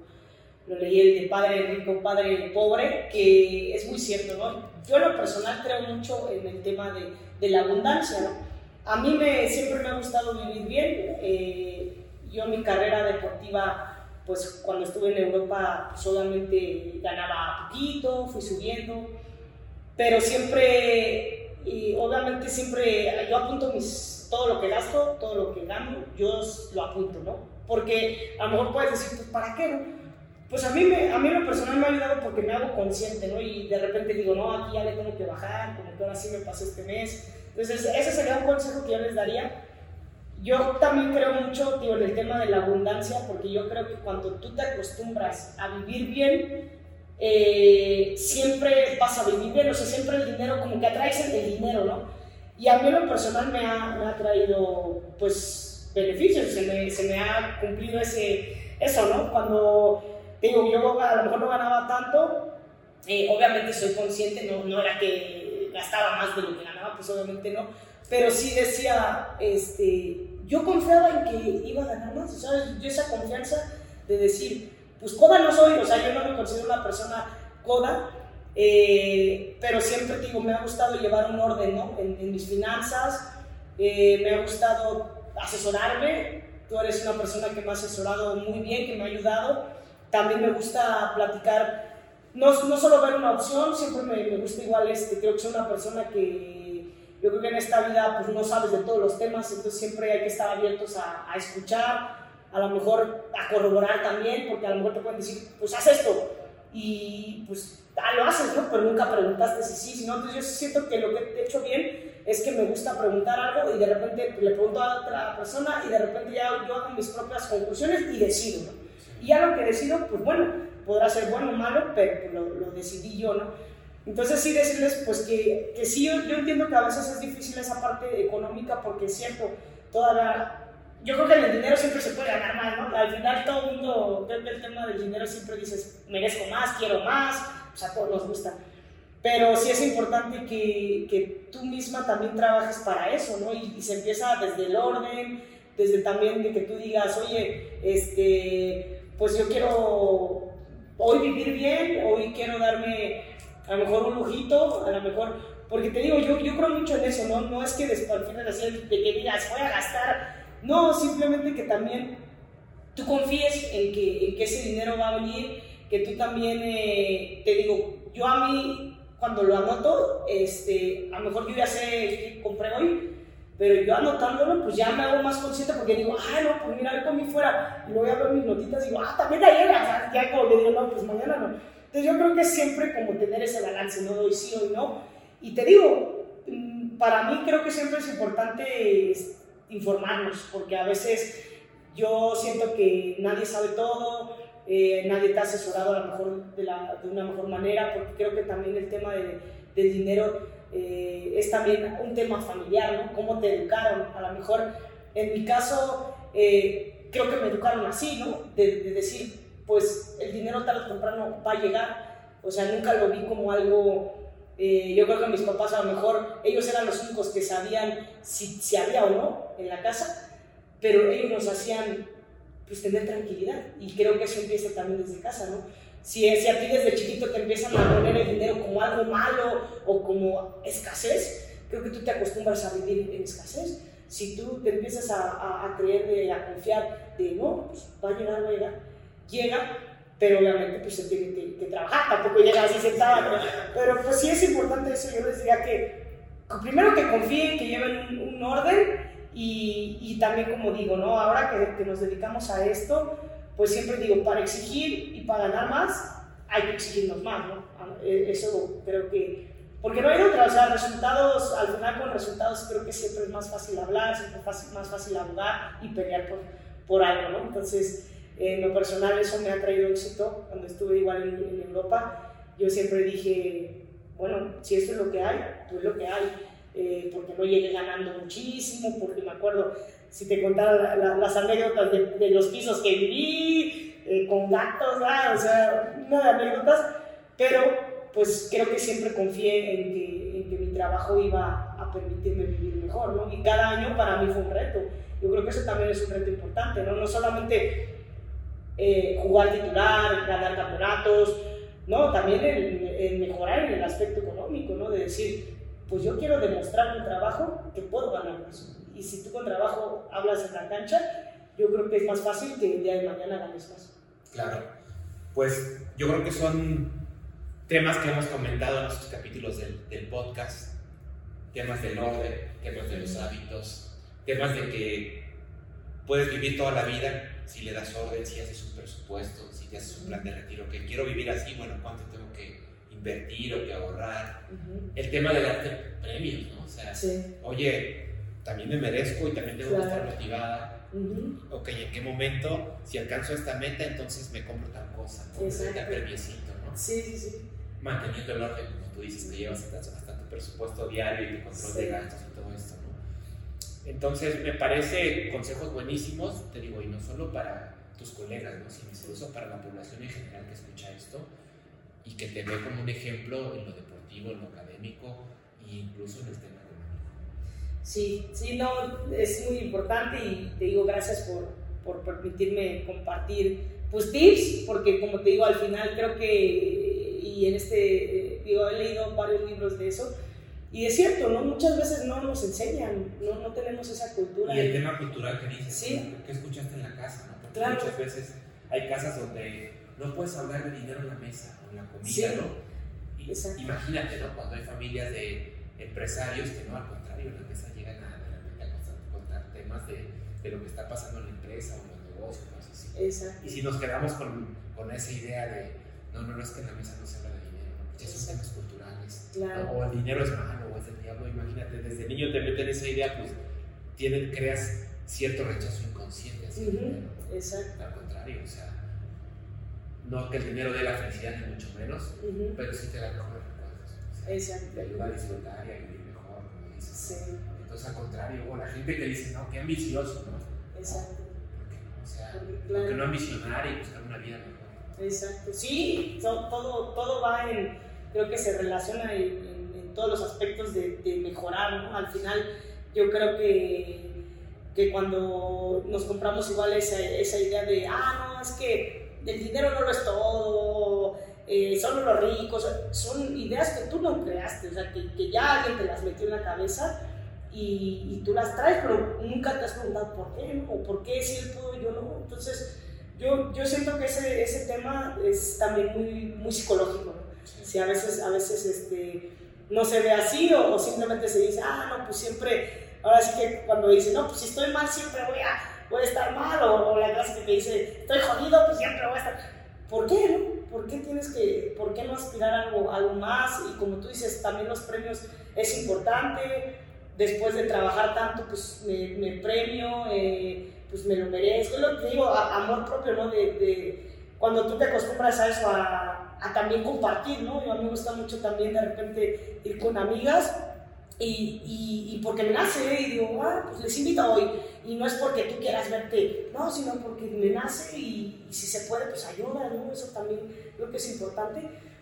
lo leí, el de Padre Rico, Padre Pobre, que es muy cierto, ¿no? Yo en lo personal creo mucho en el tema de, de la abundancia, ¿no? A mí me, siempre me ha gustado vivir bien. Eh, yo mi carrera deportiva, pues cuando estuve en Europa, solamente ganaba poquito, fui subiendo, pero siempre, y obviamente siempre, yo apunto mis, todo lo que gasto, todo lo que gano, yo lo apunto, ¿no? Porque a lo mejor puedes decir, pues ¿para qué? No? Pues a mí, me, a mí lo personal me ha ayudado porque me hago consciente, ¿no? Y de repente digo, no, aquí ya le tengo que bajar, como que ahora sí me pasó este mes. Entonces, ese sería un consejo que yo les daría. Yo también creo mucho, tío, en el tema de la abundancia, porque yo creo que cuando tú te acostumbras a vivir bien, eh, siempre vas a vivir bien, o sea, siempre el dinero, como que atraes el dinero, ¿no? Y a mí lo personal me ha, me ha traído, pues, beneficios, se me, se me ha cumplido ese, eso, ¿no? Cuando digo, yo a lo mejor no ganaba tanto, eh, obviamente soy consciente, no, no era que gastaba más de lo que ganaba, pues obviamente no, pero sí decía, este, yo confiaba en que iba a ganar más, o sea, yo esa confianza de decir, pues coda no soy, o sea, yo no me considero una persona coda, eh, pero siempre digo, me ha gustado llevar un orden ¿no? en, en mis finanzas, eh, me ha gustado asesorarme, tú eres una persona que me ha asesorado muy bien, que me ha ayudado, también me gusta platicar, no, no solo ver una opción, siempre me, me, gusta igual, este, creo que soy una persona que yo creo que en esta vida pues no sabes de todos los temas, entonces siempre hay que estar abiertos a, a escuchar, a lo mejor a corroborar también, porque a lo mejor te pueden decir, pues haz esto, y pues ah, lo haces, ¿no? Pero nunca preguntaste si sí, si no, entonces yo siento que lo que he hecho bien es que me gusta preguntar algo y de repente le pregunto a otra persona y de repente ya yo hago mis propias conclusiones y decido, ¿no? Y ya lo que decido, pues bueno, podrá ser bueno o malo, pero lo, lo decidí yo, ¿no? Entonces sí decirles, pues que, que sí, yo, yo, entiendo que a veces es difícil esa parte económica porque es cierto, toda la... Yo creo que en el dinero siempre se puede ganar más, ¿no? Al final todo el mundo, ve el tema del dinero siempre dices, merezco más, quiero más, o sea, todos nos gusta. Pero sí es importante que, que tú misma también trabajes para eso, ¿no? Y, y se empieza desde el orden, desde también de que tú digas, oye, este pues yo quiero hoy vivir bien, hoy quiero darme a lo mejor un lujito, a lo mejor, porque te digo, yo, yo creo mucho en eso, ¿no? No es que después al final de que digas, voy a gastar, no, simplemente que también tú confíes en que, en que ese dinero va a venir, que tú también, eh, te digo, yo a mí, cuando lo anoto, este, a lo mejor yo ya sé que compré hoy, pero yo anotándolo, pues ya me hago más consciente porque digo, ah, no, pues mira, hoy comí fuera. Y luego ya veo mis notitas y digo, ah, también ayer, ya, ya como que digo, no, pues mañana no. Entonces yo creo que siempre como tener ese balance, no doy sí o no. Y te digo, mm, para mí creo que siempre es importante informarnos, porque a veces yo siento que nadie sabe todo, eh, nadie te ha asesorado a lo mejor de, la, de, una mejor manera, porque creo que también el tema de, del dinero eh, es también un tema familiar, ¿no? Cómo te educaron. A lo mejor, en mi caso, eh, creo que me educaron así, ¿no? De, de, decir, pues el dinero tarde o temprano va a llegar. O sea, nunca lo vi como algo... Eh, yo creo que mis papás a lo mejor, ellos eran los únicos que sabían si, si había o no en la casa, pero ellos nos hacían pues tener tranquilidad y creo que eso empieza también desde casa, ¿no? Si, si a ti desde chiquito te empiezan a poner el dinero como algo malo o como escasez, creo que tú te acostumbras a vivir en escasez. Si tú te empiezas a, a, a creer, de, a confiar de, no, pues va a llegar, va a llegar, llega, pero obviamente pues se tiene que, que trabajar, tampoco llega así sentada, pero, pero, pues sí es importante eso, yo les diría que primero que confíen, que lleven un, un orden y, y, también como digo, ¿no? ahora que, que nos dedicamos a esto, pues siempre digo, para exigir y para ganar más, hay que exigirnos más, ¿no? Eh, eso creo que, porque no hay otra, o sea, resultados, al final con resultados creo que siempre es más fácil hablar, siempre es más fácil abogar y pelear por, por algo, ¿no? Entonces, en lo personal eso me ha traído éxito, cuando estuve igual en, en Europa, yo siempre dije, bueno, si esto es lo que hay, pues lo que hay, eh, porque no llegué ganando muchísimo, porque me acuerdo, si te contara la, la, las anécdotas de, de, los pisos que viví, eh, con gatos, o sea, una de anécdotas, pero pues creo que siempre confié en que, en que mi trabajo iba a permitirme vivir mejor, ¿no? Y cada año para mí fue un reto. Yo creo que eso también es un reto importante, ¿no? No solamente eh, jugar titular, ganar campeonatos, no, también el, mejorar en el aspecto económico, ¿no? De decir, pues yo quiero demostrar mi trabajo que puedo ganar más. Y si tú con trabajo hablas en la cancha, yo creo que es más fácil que el día de mañana ganes más. Claro, pues yo creo que son temas que hemos comentado en estos capítulos del, del podcast, temas del orden, temas de los hábitos, temas de que puedes vivir toda la vida si le das orden, si haces un presupuesto, si te haces un plan de retiro, que quiero vivir así, bueno, ¿cuánto tengo que invertir o que ahorrar? El tema de darte premios, ¿no? O sea, oye, también me merezco y también tengo que estar motivada. Ok, ¿en qué momento, si alcanzo esta meta, entonces me compro tal cosa? ¿no? Exacto. premiecito, ¿no? Sí, sí, sí. Manteniendo el orden, como tú dices, que llevas hasta, tu presupuesto diario y tu control de gastos y todo esto, ¿no? Entonces, me parece consejos buenísimos, te digo, y no solo para tus colegas, ¿no? sino incluso para la población en general que escucha esto y que te ve como un ejemplo en lo deportivo, en lo académico e incluso en el tema. Sí, sí, no, es muy importante y te digo gracias por, por permitirme compartir pues tips, porque como te digo, al final creo que, y en este, digo, he leído varios libros de eso, y es cierto, ¿no? Muchas veces no nos enseñan, no, no tenemos esa cultura. Y el tema cultural que dices, ¿Sí? ¿qué escuchaste en la casa? ¿no? Porque claro. muchas veces hay casas donde no puedes hablar de dinero en la mesa o en la comida, ¿no? Y, imagínate, ¿no? Cuando hay familias de empresarios que no, al contrario, en la mesa llegan a, a contar temas de, de, lo que está pasando en la empresa o en los negocios, cosas así. Exacto. Y si nos quedamos con, con esa idea de, no, no, no es que en la mesa no se habla de dinero, ¿no? ya son temas culturales. Claro. O el dinero es malo imagínate, desde niño te meten esa idea, pues tienen, creas cierto rechazo inconsciente hacia el dinero. Exacto. Al contrario, o sea, no que el dinero dé la felicidad, ni mucho menos, pero sí te da mejores recuerdos. Exacto. Te ayuda a disfrutar y a vivir mejor, como dices. Sí. Entonces, al contrario, o la gente que dice, no, qué ambicioso, ¿no? Exacto. Porque o sea, porque, no ambicionar y buscar una vida mejor. Exacto. Sí, todo, todo va en, creo que se relaciona en todos los aspectos de, mejorar, ¿no? Al final yo creo que, que cuando nos compramos igual esa, esa, idea de, ah, no, es que el dinero no lo es todo, eh, solo los ricos, son ideas que tú no creaste, o sea, que, que ya alguien te las metió en la cabeza y, y, tú las traes, pero nunca te has preguntado por qué, ¿no? O por qué si él pudo y yo no. Entonces, yo, yo siento que ese, ese tema es también muy, muy psicológico, ¿no? Si a veces, a veces este, no se ve así o, simplemente se dice, ah, no, pues siempre, ahora sí que cuando dice, no, pues si estoy mal siempre voy a, voy a estar mal, o, la clase que te dice, estoy jodido, pues siempre voy a estar. ¿Por qué, no? ¿Por qué tienes que, por qué no aspirar a algo, algo más? Y como tú dices, también los premios es importante. Después de trabajar tanto, pues me, premio, eh, pues me lo merezco. Es lo que digo, amor propio, ¿no? De, de, cuando tú te acostumbras a eso, a, a también compartir, ¿no? Yo a mí me gusta mucho también de repente ir con amigas y, y, porque me nace ¿eh? y digo, ah, pues les invito hoy. Y no es porque tú quieras verte, no, sino porque me nace y, si se puede, pues ayuda, ¿no? Eso también creo que es importante.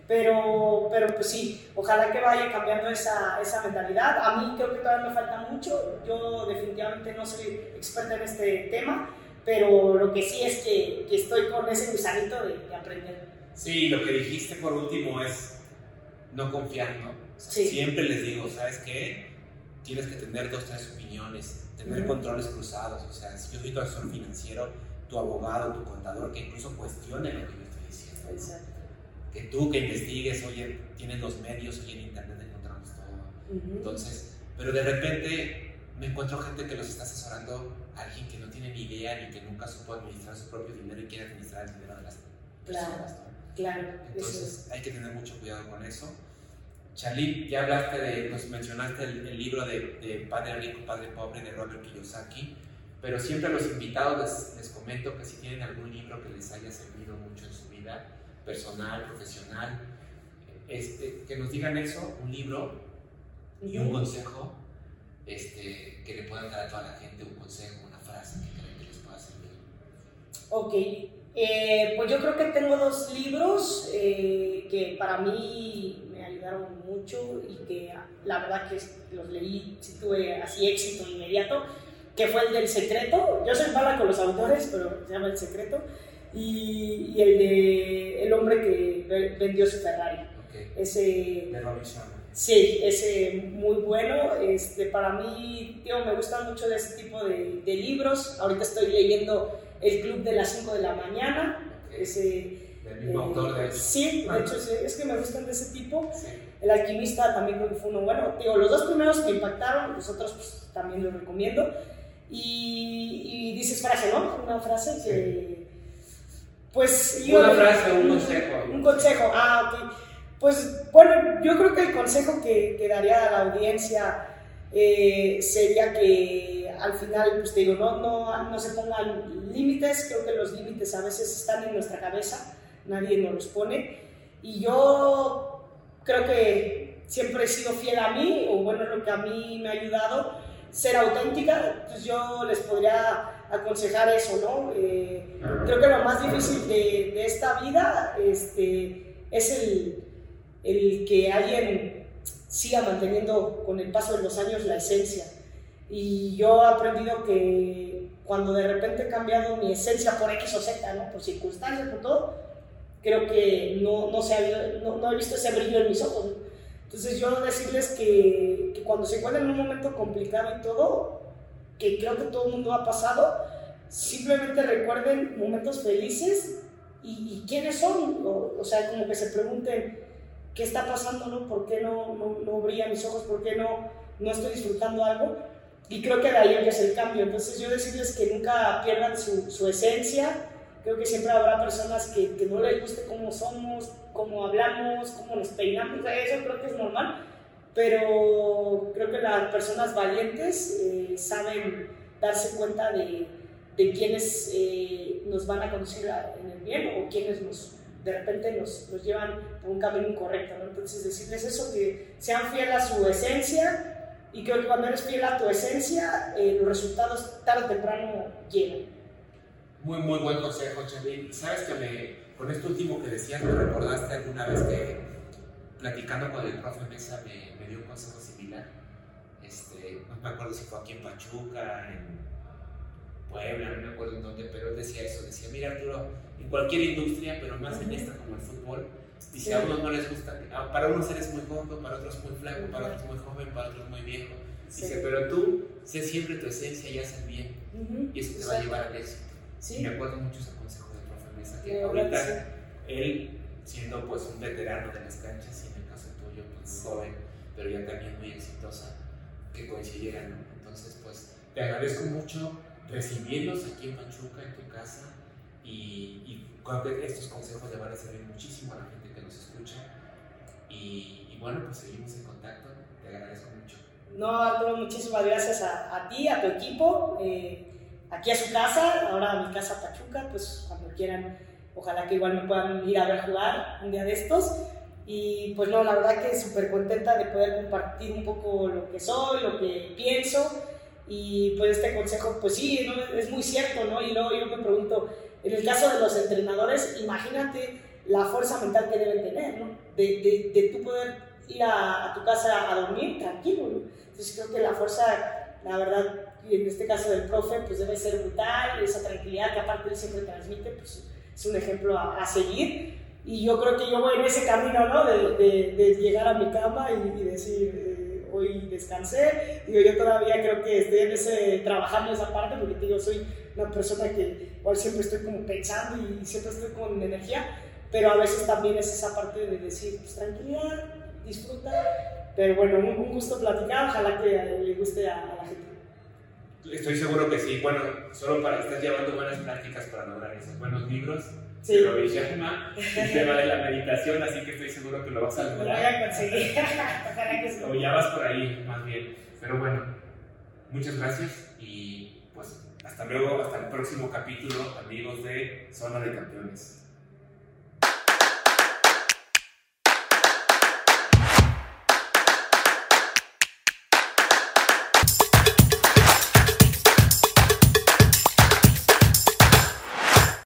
Pero, pero pues sí, ojalá que vaya cambiando esa, esa mentalidad. A mí creo que todavía me falta mucho. Yo definitivamente no soy experta en este tema, pero lo que sí es que, que estoy con ese gusanito de, de aprender. Sí, lo que dijiste por último es no confiar, ¿no? Siempre les digo, ¿sabes qué? Tienes que tener dos, tres opiniones, tener controles cruzados. O sea, si yo soy tu asesor financiero, tu abogado, tu contador, que incluso cuestione lo que yo estoy diciendo. Exacto. Que tú que investigues, oye, tienes los medios, oye, en internet encontramos todo. Entonces, pero de repente me encuentro gente que los está asesorando, alguien que no tiene ni idea ni que nunca supo administrar su propio dinero y quiere administrar el dinero de las personas. Claro, Entonces hay que tener mucho cuidado con eso. Charlie, ya hablaste de, nos mencionaste el, libro de, Padre Rico, Padre Pobre de Robert Kiyosaki, pero siempre a los invitados les, comento que si tienen algún libro que les haya servido mucho en su vida personal, profesional, este, que nos digan eso, un libro y un consejo este, que le puedan dar a toda la gente, un consejo, una frase que creen que les pueda servir. Ok, Eh, pues yo creo que tengo dos libros eh, que para mí me ayudaron mucho y que la verdad que los leí, si tuve así éxito inmediato, que fue el del secreto. Yo soy mala con los autores, pero se llama El secreto. Y, el de El hombre que vendió su Ferrari. Ese, Sí, ese muy bueno. Este, para mí, tío, me gusta mucho de ese tipo de, de libros. Ahorita estoy leyendo El Club de las 5 de la mañana. Ese, ¿El mismo autor de Sí, de hecho, es que me gustan de ese tipo. El alquimista también creo que fue uno bueno. Tío, los dos primeros me impactaron, los otros pues, también los recomiendo. Y, y, dices frase, ¿no? Una frase que... Pues Una frase, un consejo. Un consejo, ah, ok pues bueno, yo creo que el consejo que, que daría a la audiencia eh, sería que al final, pues te digo, no, no, no se pongan límites, creo que los límites a veces están en nuestra cabeza, nadie nos los pone. Y yo creo que siempre he sido fiel a mí, o bueno, lo que a mí me ha ayudado, ser auténtica, pues yo les podría aconsejar eso, ¿no? Eh, creo que lo más difícil de, de esta vida este, es el el que alguien siga manteniendo con el paso de los años la esencia. Y yo he aprendido que cuando de repente he cambiado mi esencia por X o Z, ¿no? por circunstancias, por todo, creo que no, no, se ha, no, no he visto ese brillo en mis ojos. Entonces yo decirles que, que, cuando se encuentran en un momento complicado y todo, que creo que todo el mundo ha pasado, simplemente recuerden momentos felices y, quiénes son. O, o sea, como que se pregunten, ¿qué está pasando? No? ¿Por qué no, no, no brillan mis ojos? ¿Por qué no, no estoy disfrutando algo? Y creo que de ahí empieza el cambio. Entonces yo decirles que nunca pierdan su, su esencia. Creo que siempre habrá personas que, que, no les guste cómo somos, cómo hablamos, cómo nos peinamos. Eso creo que es normal. Pero creo que las personas valientes eh, saben darse cuenta de, de quiénes eh, nos van a conducir en el bien o quiénes nos, de repente los, los llevan por un camino incorrecto, ¿no? Entonces decirles eso, que sean fieles a su esencia y creo que cuando eres fiel a tu esencia, eh, los resultados tarde o temprano llegan. Muy, muy buen consejo, Charly. Sabes que me, con esto último que decías, me recordaste alguna vez que platicando con el profe Mesa me, me dio un consejo similar. Este, no me acuerdo si fue aquí en Pachuca, en Puebla, no me acuerdo en dónde, pero él decía eso, decía, mira Arturo, en cualquier industria, pero más en esta como el fútbol, dice, a unos no les gusta, para unos eres muy joven, para otros muy flaco, para otros muy joven, para otros muy viejo. Dice, pero tú, sé siempre tu esencia y haz el bien, y eso te va a llevar al éxito. Y me acuerdo mucho ese consejo de profe Mesa, que ahorita él, siendo pues un veterano de las canchas, y en el caso tuyo, pues joven, pero ya también muy exitosa, que coincidieran, ¿no? Entonces, pues, te agradezco mucho recibirlos aquí en Pachuca, en tu casa, y, y estos consejos le van a servir muchísimo a la gente que nos escucha. Y, y bueno, pues seguimos en contacto, te agradezco mucho. No, Arturo, muchísimas gracias a, a, ti, a tu equipo, eh, aquí a su casa, ahora a mi casa Pachuca, pues cuando quieran, ojalá que igual me puedan ir a ver jugar un día de estos. Y pues no, la verdad que súper contenta de poder compartir un poco lo que soy, lo que pienso y pues este consejo, pues sí, es muy cierto, ¿no? Y luego yo me pregunto, en el caso de los entrenadores, imagínate la fuerza mental que deben tener, ¿no? De, de, de tú poder ir a, a, tu casa a dormir tranquilo, ¿no? Entonces creo que la fuerza, la verdad, en este caso del profe, pues debe ser brutal, esa tranquilidad que aparte él siempre transmite, pues es un ejemplo a, a seguir. Y yo creo que yo voy en ese camino, ¿no? De, de, de llegar a mi cama y, y decir hoy descansé. Digo, yo todavía creo que estoy en ese, trabajando esa parte porque digo, soy una persona que igual siempre estoy como pensando y siempre estoy con energía, pero a veces también es esa parte de decir, pues tranquilidad, disfruta. Pero bueno, un, gusto platicar, ojalá que le guste a, a la gente. Estoy seguro que sí. Bueno, solo para estar llevando buenas prácticas para lograr esos buenos libros sí. lo el tema de la meditación, así que estoy seguro que lo vas a lograr. Lo voy a conseguir. o ya vas por ahí, más bien. Pero bueno, muchas gracias y pues hasta luego, hasta el próximo capítulo, amigos de Zona de Campeones.